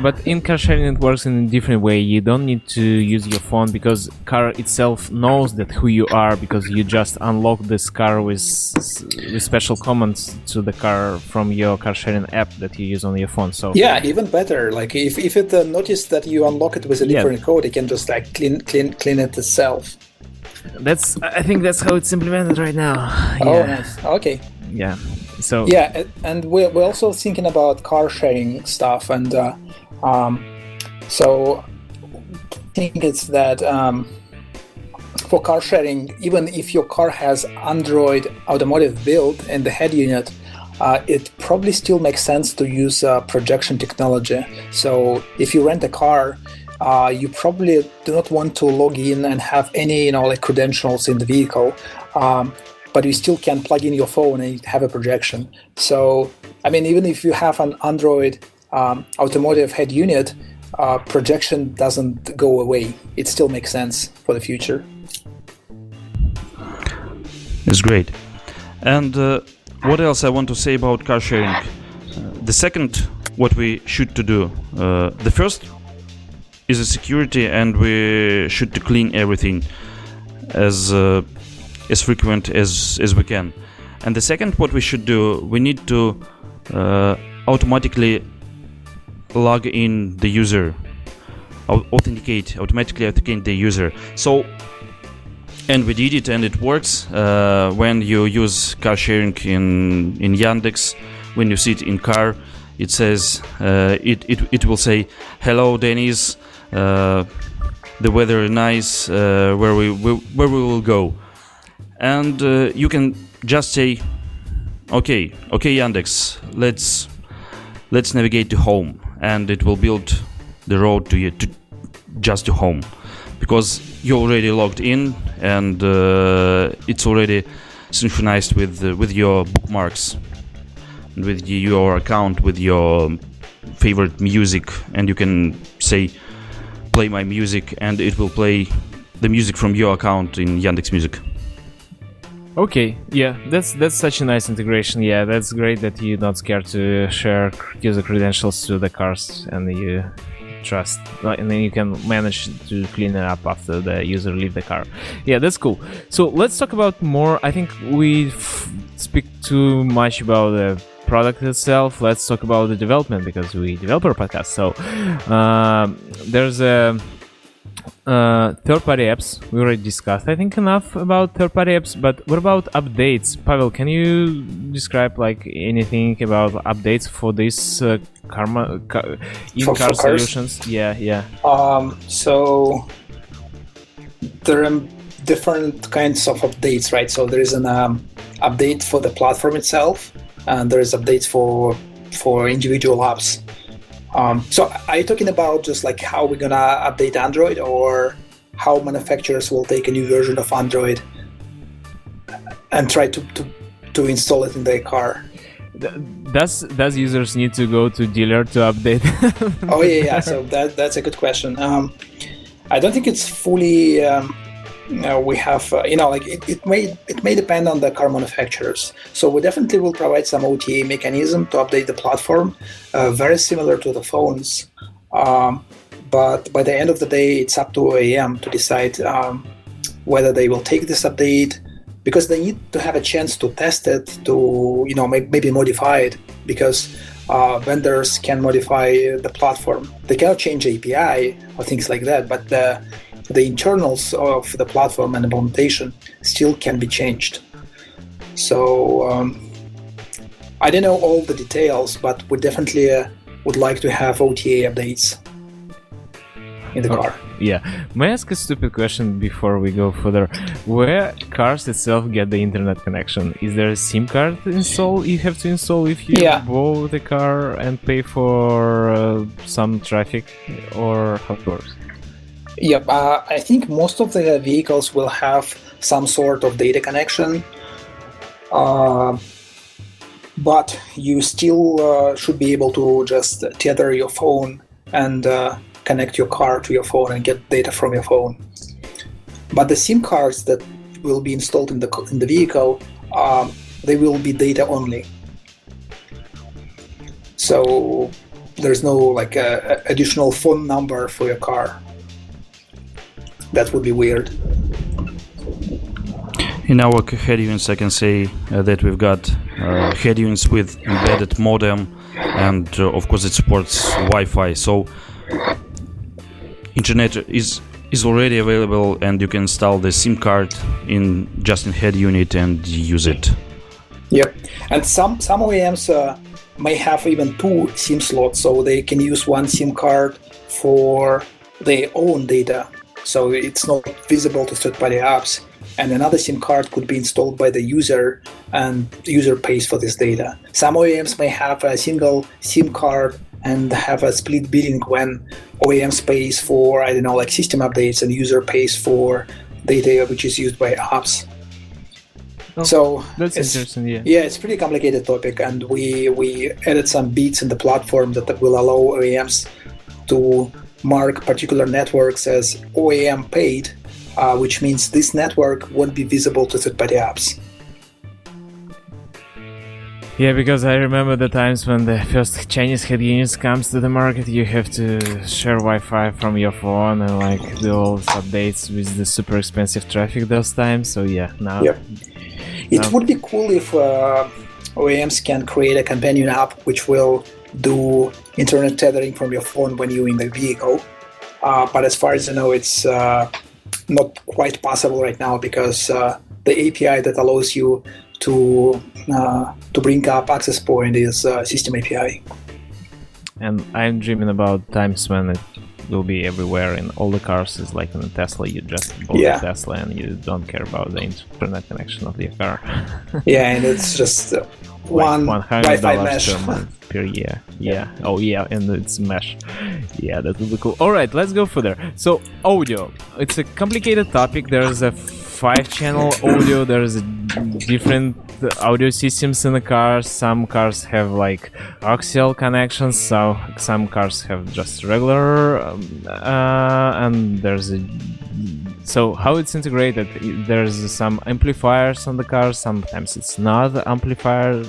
But in car sharing, it works in a different way. You don't need to use your phone because car itself knows that who you are because you just unlock this car with, with special commands to the car from your car sharing app that you use on your phone. So Yeah, even better. Like if, if it uh, noticed that you unlock it with a Yeah. different code, it can just like clean clean clean it itself. that's I think that's how it's implemented right now. Oh, Yeah. nice. Okay. Yeah. So Yeah, and we're, we're also thinking about car sharing stuff, and uh, um, so I think it's that um, for car sharing, even if your car has Android automotive built in the head unit, uh, it probably still makes sense to use uh, projection technology. So if you rent a car, uh, you probably do not want to log in and have any you know like credentials in the vehicle. Um, but you still can plug in your phone and have a projection. So, I mean, even if you have an Android um, automotive head unit, uh, projection doesn't go away. It still makes sense for the future. It's great. And uh, what else I want to say about car sharing? Uh, the second, what we should to do. Uh, the first is a security, and we should to clean everything as uh, as frequent as as we can. And the second, what we should do, we need to uh, automatically log in the user, authenticate, automatically authenticate the user. So and we did it and it works uh, when you use car sharing in in yandex when you sit in car it says uh, it, it it will say hello Denis uh, the weather is nice uh, where we will- where we will go. And uh, you can just say okay okay yandex let's let's navigate to home and it will build the road to you to just to home because you're already logged in and uh, it's already synchronized with uh, with your bookmarks with your account with your favorite music and you can say play my music and it will play the music from your account in Yandex Music. Okay, yeah, that's that's such a nice integration. Yeah, that's great that you're not scared to share user credentials to the cars and you trust, and then you can manage to clean it up after the user leave the car. Yeah, that's cool. So let's talk about more. I think we speak too much about the product itself. Let's talk about the development because we developer podcast. So um, there's a uh, third-party apps we already discussed i think enough about third-party apps but what about updates pavel can you describe like anything about updates for this uh, karma ca- in-car solutions yeah yeah Um, so there are different kinds of updates, right? So there is an um, update for the platform itself, and there is updates for for individual apps. Um, so are you talking about just like how we're gonna update Android, or how manufacturers will take a new version of Android and try to to, to install it in their car? Does does users need to go to dealer to update Oh yeah, yeah. So that that's a good question. Um, I don't think it's fully. Um, know, we have uh, you know like it, it may it may depend on the car manufacturers. So we definitely will provide some OTA mechanism to update the platform, uh, very similar to the phones. Um, but by the end of the day, it's up to OEM to decide um, whether they will take this update because they need to have a chance to test it, to you know may- maybe modify it because uh, vendors can modify the platform. They cannot change API or things like that, but the the internals of the platform and implementation still can be changed. So um, I don't know all the details, but we definitely uh, would like to have OTA updates in the car. Yeah. May I ask a stupid question before we go further? Where cars itself get the internet connection? Is there a SIM card install you have to install if you Yeah. buy the car and pay for uh, some traffic, or how it works? Yep, uh, I think most of the vehicles will have some sort of data connection, uh, but you still uh, should be able to just tether your phone and uh, connect your car to your phone and get data from your phone. But the SIM cards that will be installed in the in the vehicle, um, they will be data only. So there's no like a additional phone number for your car. That would be weird. In our head units, I can say uh, that we've got uh, head units with embedded modem, and uh, of course it supports Wi-Fi. So internet is is already available, and you can install the SIM card in just in head unit and use it. Yep. And some some OEMs uh, may have even two SIM slots, so they can use one SIM card for their own data, so it's not visible to third-party apps. And another SIM card could be installed by the user, and the user pays for this data. Some OEMs may have a single SIM card and have a split billing when OEMs pays for I don't know like system updates and user pays for data which is used by apps. Oh, so That's interesting. Yeah. yeah, it's a pretty complicated topic, and we we added some beats in the platform that will allow OEMs to mark particular networks as OEM paid, uh, which means this network won't be visible to third-party apps. Yeah, because I remember the times when the first Chinese head units comes to the market, you have to share Wi-Fi from your phone and like do all updates with the super expensive traffic those times. So yeah, now Yep. It would be cool if uh, OEMs can create a companion app which will do internet tethering from your phone when you're in the vehicle. Uh, but as far as I know, it's uh, not quite possible right now because uh, the API that allows you to uh, to bring up access point is uh, system API. and I'm dreaming about times when it will be everywhere in all the cars. Is like in a Tesla, you just bought Yeah. a Tesla and you don't care about the internet connection of the car. Yeah, and it's just uh, one $100 per month per year. Yeah. Oh yeah, and it's mesh. Yeah, that would be cool. All right, let's go further. So audio, it's a complicated topic. There's a five-channel audio. There's different audio systems in the cars. Some cars have like axial connections. So some cars have just regular, um, uh, and there's a so how it's integrated there's some amplifiers on the car sometimes it's not amplifier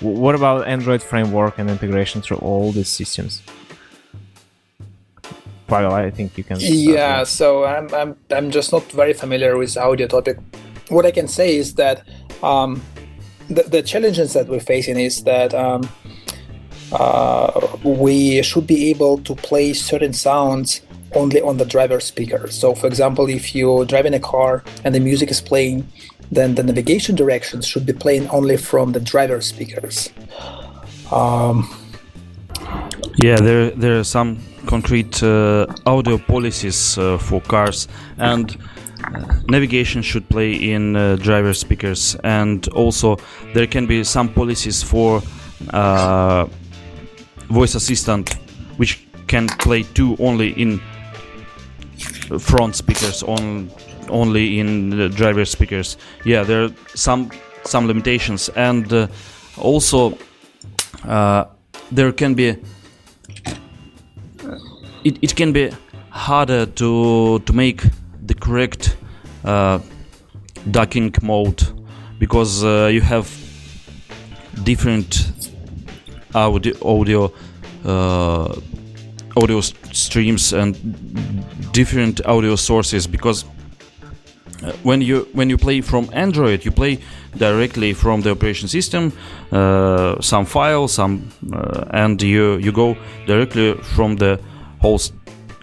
what about android framework and integration through all these systems Pavel, I think you can start Yeah, with- so I'm, I'm I'm just not very familiar with audio topic. What I can say is that um, the, the challenges that we're facing is that um, uh, we should be able to play certain sounds only on the driver speaker. So, for example, if you're driving a car and the music is playing, then the navigation directions should be playing only from the driver speakers. Um, Yeah, there there are some concrete uh, audio policies uh, for cars, and uh, navigation should play in uh, driver speakers, and also there can be some policies for uh, voice assistant, which can play too only in front speakers, on only in driver speakers. Yeah, there are some some limitations, and uh, also there can be it, it can be harder to to make the correct uh, ducking mode because uh, you have different audio audio uh, audio streams and different audio sources because uh, when you when you play from Android, you play directly from the operation system, uh, some file, some, uh, and you you go directly from the whole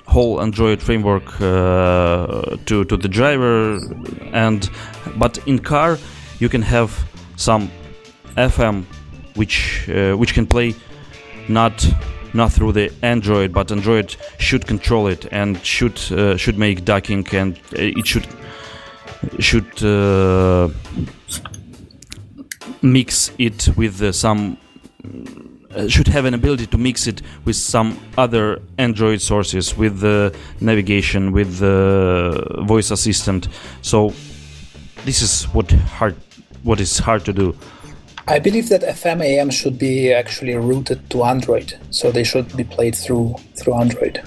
whole Android framework uh, to to the driver, and but in car you can have some FM which uh, which can play not not through the Android, but Android should control it and should uh, should make ducking and it should should uh, mix it with uh, some uh, should have an ability to mix it with some other Android sources, with the navigation, with the voice assistant. So this is what hard, what is hard to do. I believe that FM AM should be actually routed to Android, so they should be played through through Android.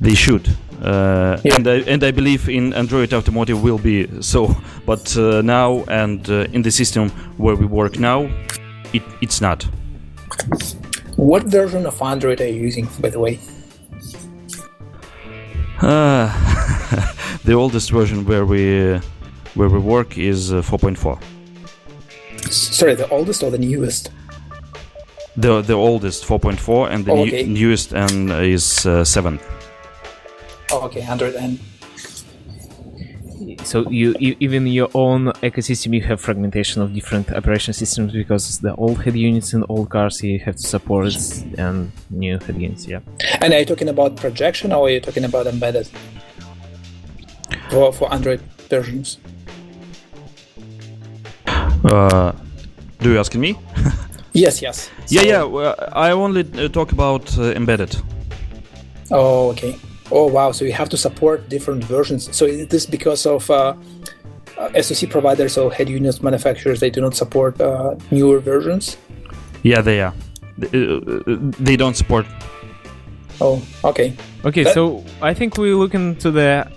They should. Uh, Yeah. and, I, and I believe in Android Automotive will be so, but uh, now and uh, in the system where we work now, it, it's not. What version of Android are you using, by the way? Uh, the oldest version where we where we work is uh, 4.4. Sorry, the oldest or the newest? The the oldest 4.4 and the Oh, new- newest and is uh, 7. Oh, okay, Android N. So you, you even your own ecosystem you have fragmentation of different operation systems because the old head units and old cars you have to support and new head units. Yeah. And are you talking about projection or are you talking about embedded? For, for Android versions. Uh, do you ask me? Yes, yes. yeah, So- yeah. Well, I only uh, talk about uh, embedded. Oh, okay. Oh, wow. So you have to support different versions. So is this because of uh, uh, SoC providers or head units manufacturers? They do not support uh, newer versions. Yeah, they are. They, uh, don't support. Oh, okay. Okay, That- so I think we look into the uh,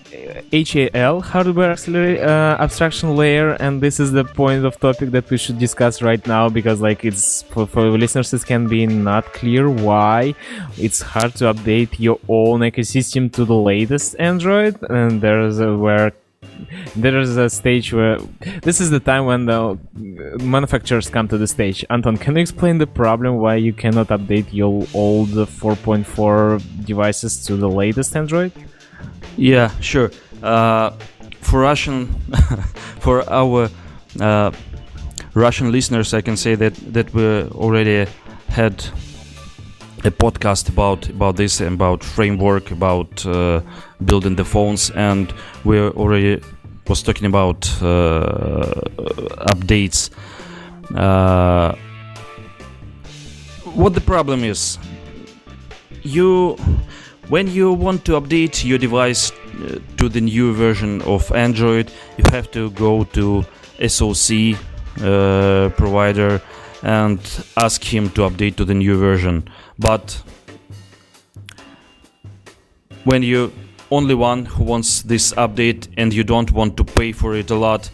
HAL hardware uh, abstraction layer, and this is the point of topic that we should discuss right now because, like, it's for, for listeners, it can be not clear why it's hard to update your own ecosystem to the latest Android, and there's a where there is a stage where this is the time when the manufacturers come to the stage. Anton, can you explain the problem why you cannot update your old 4.4 devices to the latest Android? Yeah, sure. Uh, for Russian, for our uh, Russian listeners, I can say that that we already had a podcast about about this, about framework, about uh, building the phones, and we already was talking about uh, updates. Uh, what the problem is? You when you want to update your device uh, to the new version of Android, you have to go to SoC uh, provider and ask him to update to the new version. But when you only one who wants this update and you don't want to pay for it a lot,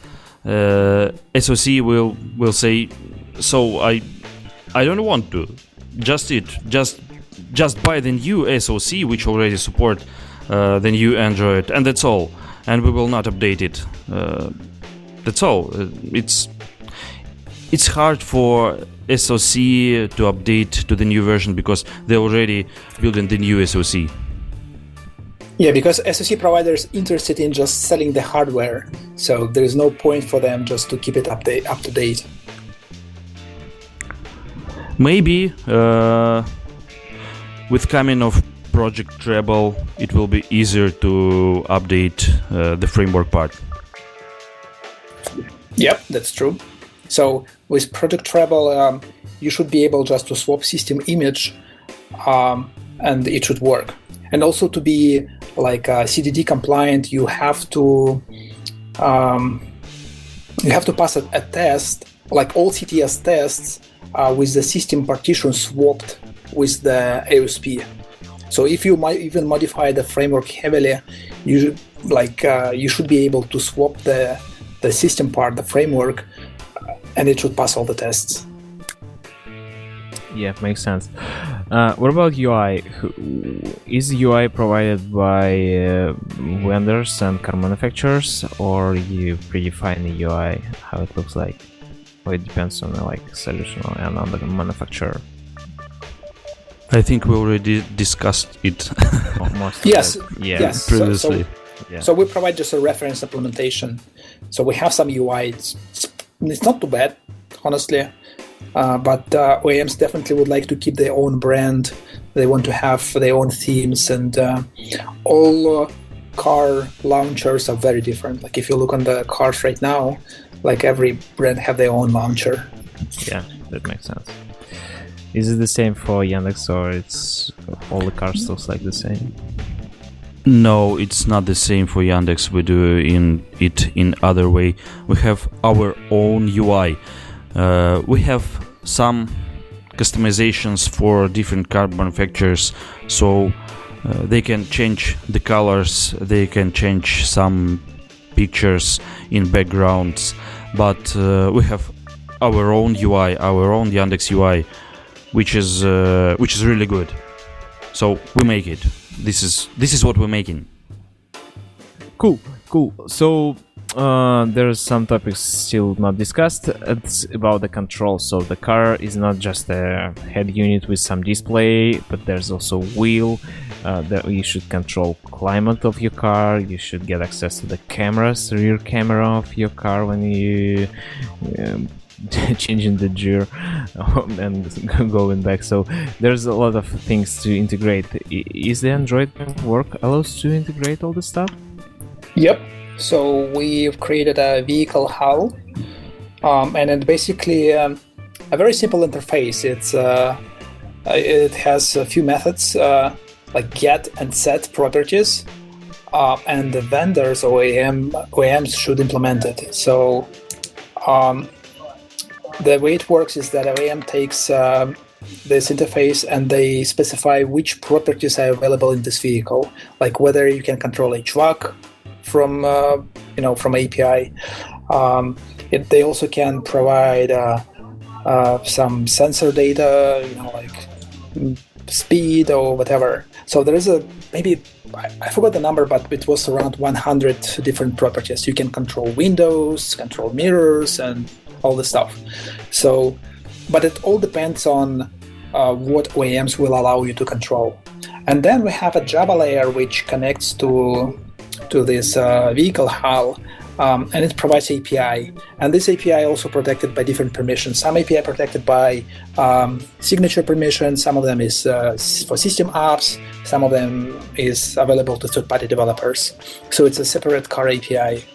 uh, SoC will will say, "So I I don't want to. Just it. Just just buy the new SoC, which already support uh, the new Android, and that's all. And we will not update it. Uh, that's all. Uh, it's it's hard for SoC to update to the new version because they're already building the new SoC. Yeah, because SoC providers interested in just selling the hardware, so there is no point for them just to keep it update up to date. Maybe uh, with coming of Project Treble, it will be easier to update uh, the framework part. Yep, that's true. So with Project Treble, um, you should be able just to swap system image, um, and it should work. And also to be like uh, CDD compliant, you have to um, you have to pass a, a test, like all CTS tests, uh, with the system partition swapped with the AOSP. So if you might even modify the framework heavily, you should, like uh, you should be able to swap the the system part, the framework, and it should pass all the tests. Yeah, makes sense. Uh, what about UI? Is UI provided by uh, vendors and car manufacturers, or you predefine the UI how it looks like? Or it depends on the like solution and on the manufacturer. I think we already discussed it Mo- Yes, it. yeah, yes. So- so- previously. yeah. So we provide just a reference implementation. So we have some UI. It's, it's not too bad, honestly. Uh, but uh, OEMs definitely would like to keep their own brand. They want to have their own themes, and uh, all uh, car launchers are very different. Like if you look on the cars right now, like every brand have their own launcher. yeah, that makes sense. Is it the same for Yandex, or it's all the cars looks like the same? No, it's not the same for Yandex. We do in it in other way. We have our own UI. Uh, we have some customizations for different car manufacturers, so uh, they can change the colors. They can change some pictures in backgrounds, but uh, we have our own UI, our own Yandex UI, which is uh, which is really good. So we make it. This is this is what we're making. Cool, cool. So uh, there's some topics still not discussed. It's about the control. So the car is not just a head unit with some display, but there's also wheel. Uh, that you should control climate of your car. You should get access to the cameras, rear camera of your car when you. Um, changing the gear and going back so there's a lot of things to integrate is the android work allows to integrate all this stuff Yep. So we've created a vehicle HAL, um, and it basically um, a very simple interface. It's uh, uh, it has a few methods uh, like get and set properties, uh, and the vendors OEM OEMs should implement it. So um, the way it works is that OEM takes um this interface and they specify which properties are available in this vehicle, like whether you can control a HVAC from uh, you know from API. Um, it, they also can provide uh, uh, some sensor data, you know, like speed or whatever. So there is a maybe I, I forgot the number, but it was around 100 different properties. You can control windows, control mirrors, and all the stuff. So, but it all depends on uh, what OEMs will allow you to control. And then we have a Java layer which connects to to this uh, vehicle HAL, um, and it provides API. And this API also protected by different permissions. Some API protected by um, signature permission. Some of them is uh, for system apps. Some of them is available to third-party developers. So it's a separate car API.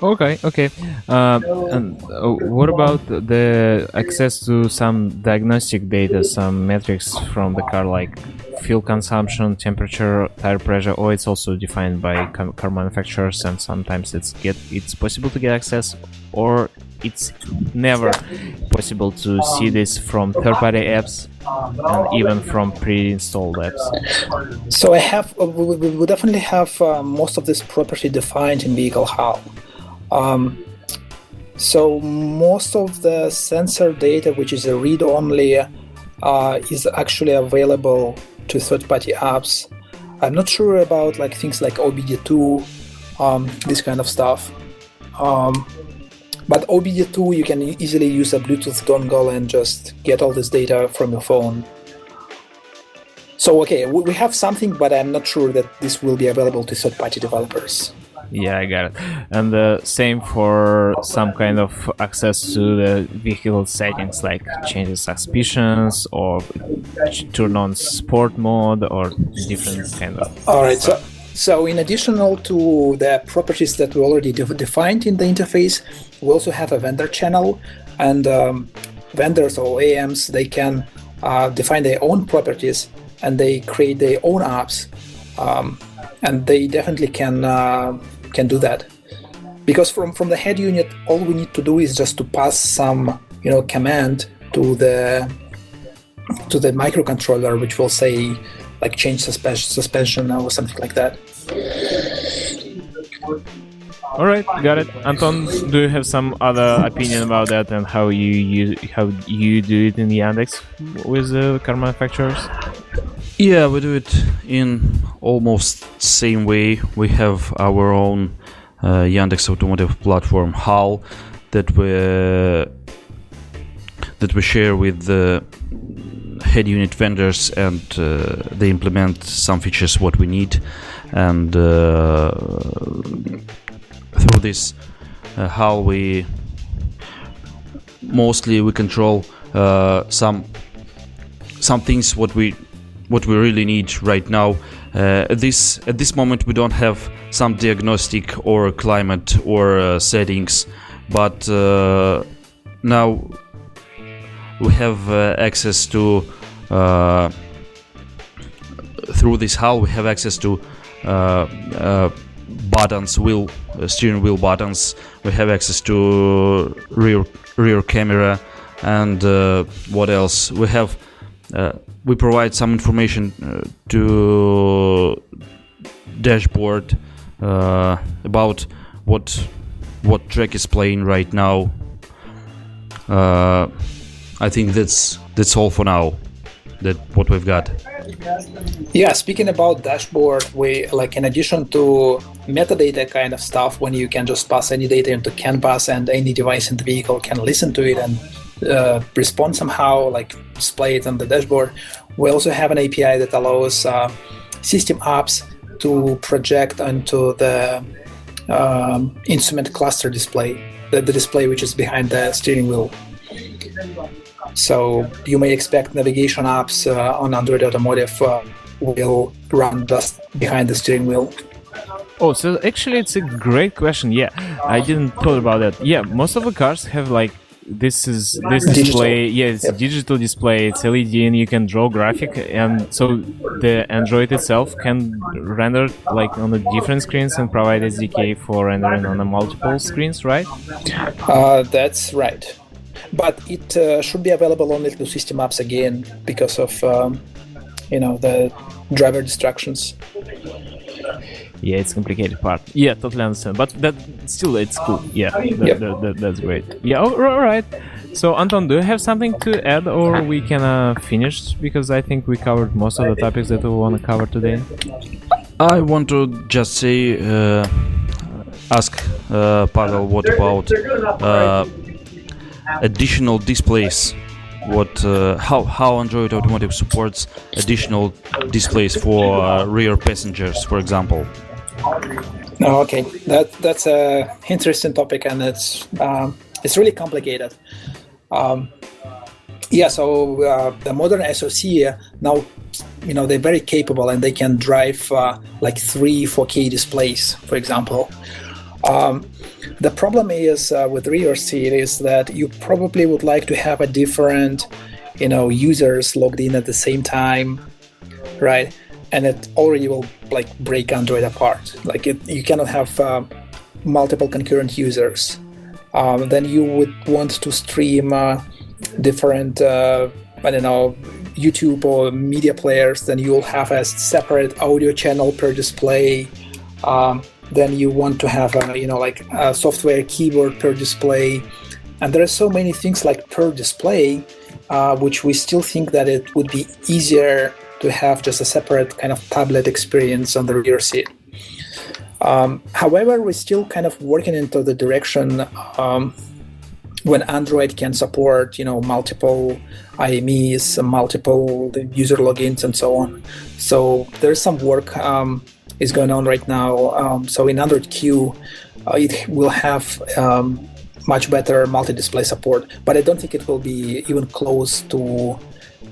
Okay, okay. Um, and uh, what about the access to some diagnostic data, some metrics from the car, like fuel consumption, temperature, tire pressure, or it's also defined by car manufacturers, and sometimes it's get it's possible to get access, or it's never possible to see this from third-party apps and even from pre-installed apps. So I have, uh, we, definitely have uh, most of this property defined in vehicle HAL. Um, so most of the sensor data, which is a read-only, uh, is actually available to third-party apps. I'm not sure about like things like OBD2, um, this kind of stuff. Um, but OBD2, you can easily use a Bluetooth dongle and just get all this data from your phone. So okay, we we have something, but I'm not sure that this will be available to third-party developers. Yeah, I got it. And the same for some kind of access to the vehicle settings, like change the suspicions or turn on sport mode or different kind of. All right. So, so in additional to the properties that we already de- defined in the interface, we also have a vendor channel, and um, vendors or OEMs they can uh, define their own properties and they create their own apps, um, and they definitely can uh, can do that. Because from from the head unit, all we need to do is just to pass some you know command to the to the microcontroller, which will say like change suspension, suspension or something like that. All right, got it. Anton, do you have some other opinion about that and how you use how you do it in the Yandex with the car manufacturers? Yeah, we do it in almost same way. We have our own uh, Yandex Automotive platform HAL that we that we share with the head unit vendors, and uh, they implement some features what we need, and uh, through this uh, HAL we mostly we control uh, some some things what we what we really need right now. Uh, at this at this moment, we don't have some diagnostic or climate or uh, settings, but uh, now we have uh, access to uh, through this HAL. We have access to uh, buttons, wheel steering wheel buttons. We have access to rear rear camera, and what else? We have we provide some information uh, to dashboard uh, about what what track is playing right now. Uh, I think that's that's all for now. That what we've got. Yeah, speaking about dashboard, we like in addition to metadata kind of stuff, when you can just pass any data into Canvas and any device in the vehicle can listen to it and uh, respond somehow, like display it on the dashboard. We also have an API that allows uh, system apps to project onto the um, instrument cluster display, the, the, display which is behind the steering wheel. So you may expect navigation apps uh, on Android Automotive uh, will run just behind the steering wheel. Oh, so actually, it's a great question. Yeah, I didn't thought about that. Yeah, most of the cars have like this is this digital. display yeah yep. digital display. It's led and you can draw graphic and so the android itself can render like on the different screens and provide sdk for rendering on the multiple screens right? Uh, that's right. But it uh, should be available only to system apps again because of um, you know the driver distractions yeah it's complicated part. Yeah totally understand. But that still it's cool. Yeah that, yep. that, that, that's great. Yeah all right. So anton do you have something to add or we can uh, finish? Because i think we covered most of the topics that we want to cover today. I want to just say uh, ask uh, pavel what about uh, additional displays? What uh, how how Android Automotive supports additional displays for uh, rear passengers, for example. Oh, okay, that that's a interesting topic, and it's um, it's really complicated. Um, yeah, so uh, the modern SoC now, you know, they're very capable and they can drive uh, like three 4K displays, for example. Um, the problem is uh, with rear seat is that you probably would like to have a different, you know, users logged in at the same time, right? And it already will like break Android apart. Like it, you cannot have uh, multiple concurrent users. Um, then you would want to stream uh, different, uh, I don't know, YouTube or media players. Then you'll have a separate audio channel per display. Um, then you want to have a, you know, like a software keyboard per display. And there are so many things like per display, uh, which we still think that it would be easier to have just a separate kind of tablet experience on the rear seat. Um, however, we're still kind of working into the direction um, when Android can support, you know, multiple IMEs, multiple user logins, and so on. So there's some work um, is going on right now. Um, so in Android Q, uh, it will have um, much better multi-display support, but I don't think it will be even close to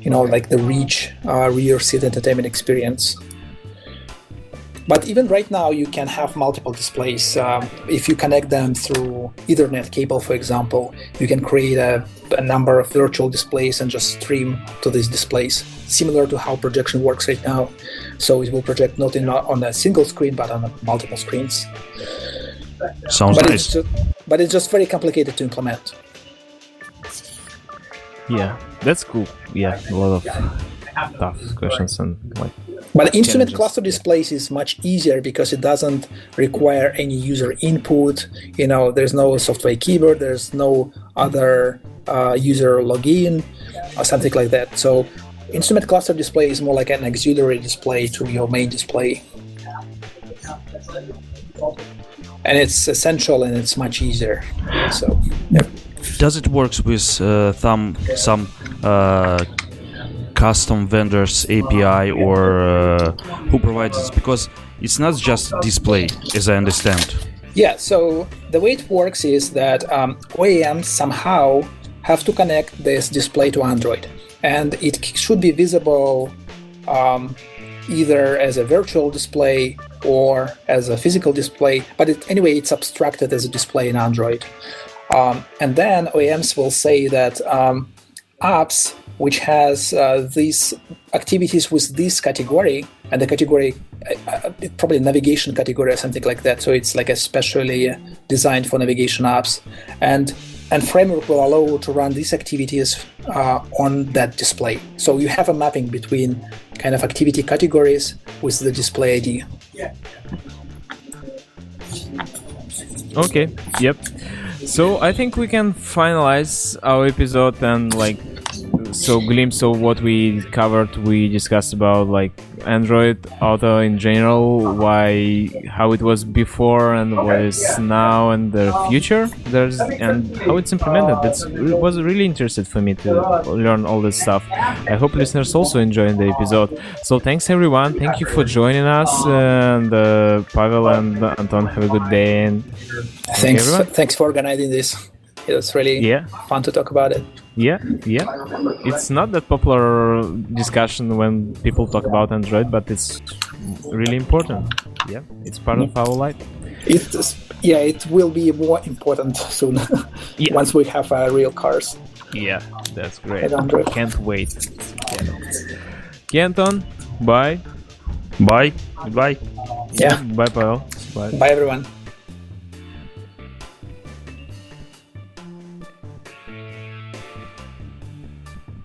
you know like the reach uh, rear seat entertainment experience. But even right now you can have multiple displays. Um, if you connect them through ethernet cable for example you can create a, a, number of virtual displays and just stream to these displays similar to how projection works right now. So it will project not in, on a single screen but on multiple screens. Sounds but nice. it's just, but it's just very complicated to implement yeah, that's cool. Yeah, a lot of tough questions and like But instrument cluster displays is much easier because it doesn't require any user input. You know, there's no software keyboard, there's no other uh, user login or something like that. So, instrument cluster display is more like an auxiliary display to your main display. And it's essential and it's much easier. So, yeah. Does it works with uh, some some uh, custom vendors API or uh, who provides it? Because it's not just display, as I understand. Yeah, so the way it works is that um, OEMs somehow have to connect this display to Android, and it should be visible um, either as a virtual display or as a physical display. But it, anyway, it's abstracted as a display in Android. Um, and then OEMs will say that um, apps which has uh, these activities with this category and the category uh, uh, probably navigation category or something like that so it's like especially designed for navigation apps and and framework will allow to run these activities uh, on that display so you have a mapping between kind of activity categories with the display id yeah Okay. Yep. So I think we can finalize our episode and like so glimpse of what we covered. We discussed about like Android Auto in general, why how it was before and what is now and the future. There's and how it's implemented. It's, it was really interested for me to learn all this stuff. I hope listeners also enjoyed the episode. So thanks everyone. Thank you for joining us. And uh, Pavel and Anton, have a good day. And thanks thanks for organizing this it was really Yeah. fun to talk about it Yeah, yeah. It's not that popular discussion when people talk about Android, but it's really important. Yeah, it's part of our life. It is, yeah, it will be more important soon Yeah. once we have uh, real cars. Yeah, that's great. Can't wait. Kenton, bye. Bye. Goodbye. Yeah. Bye, Pavel. Bye. Bye, everyone.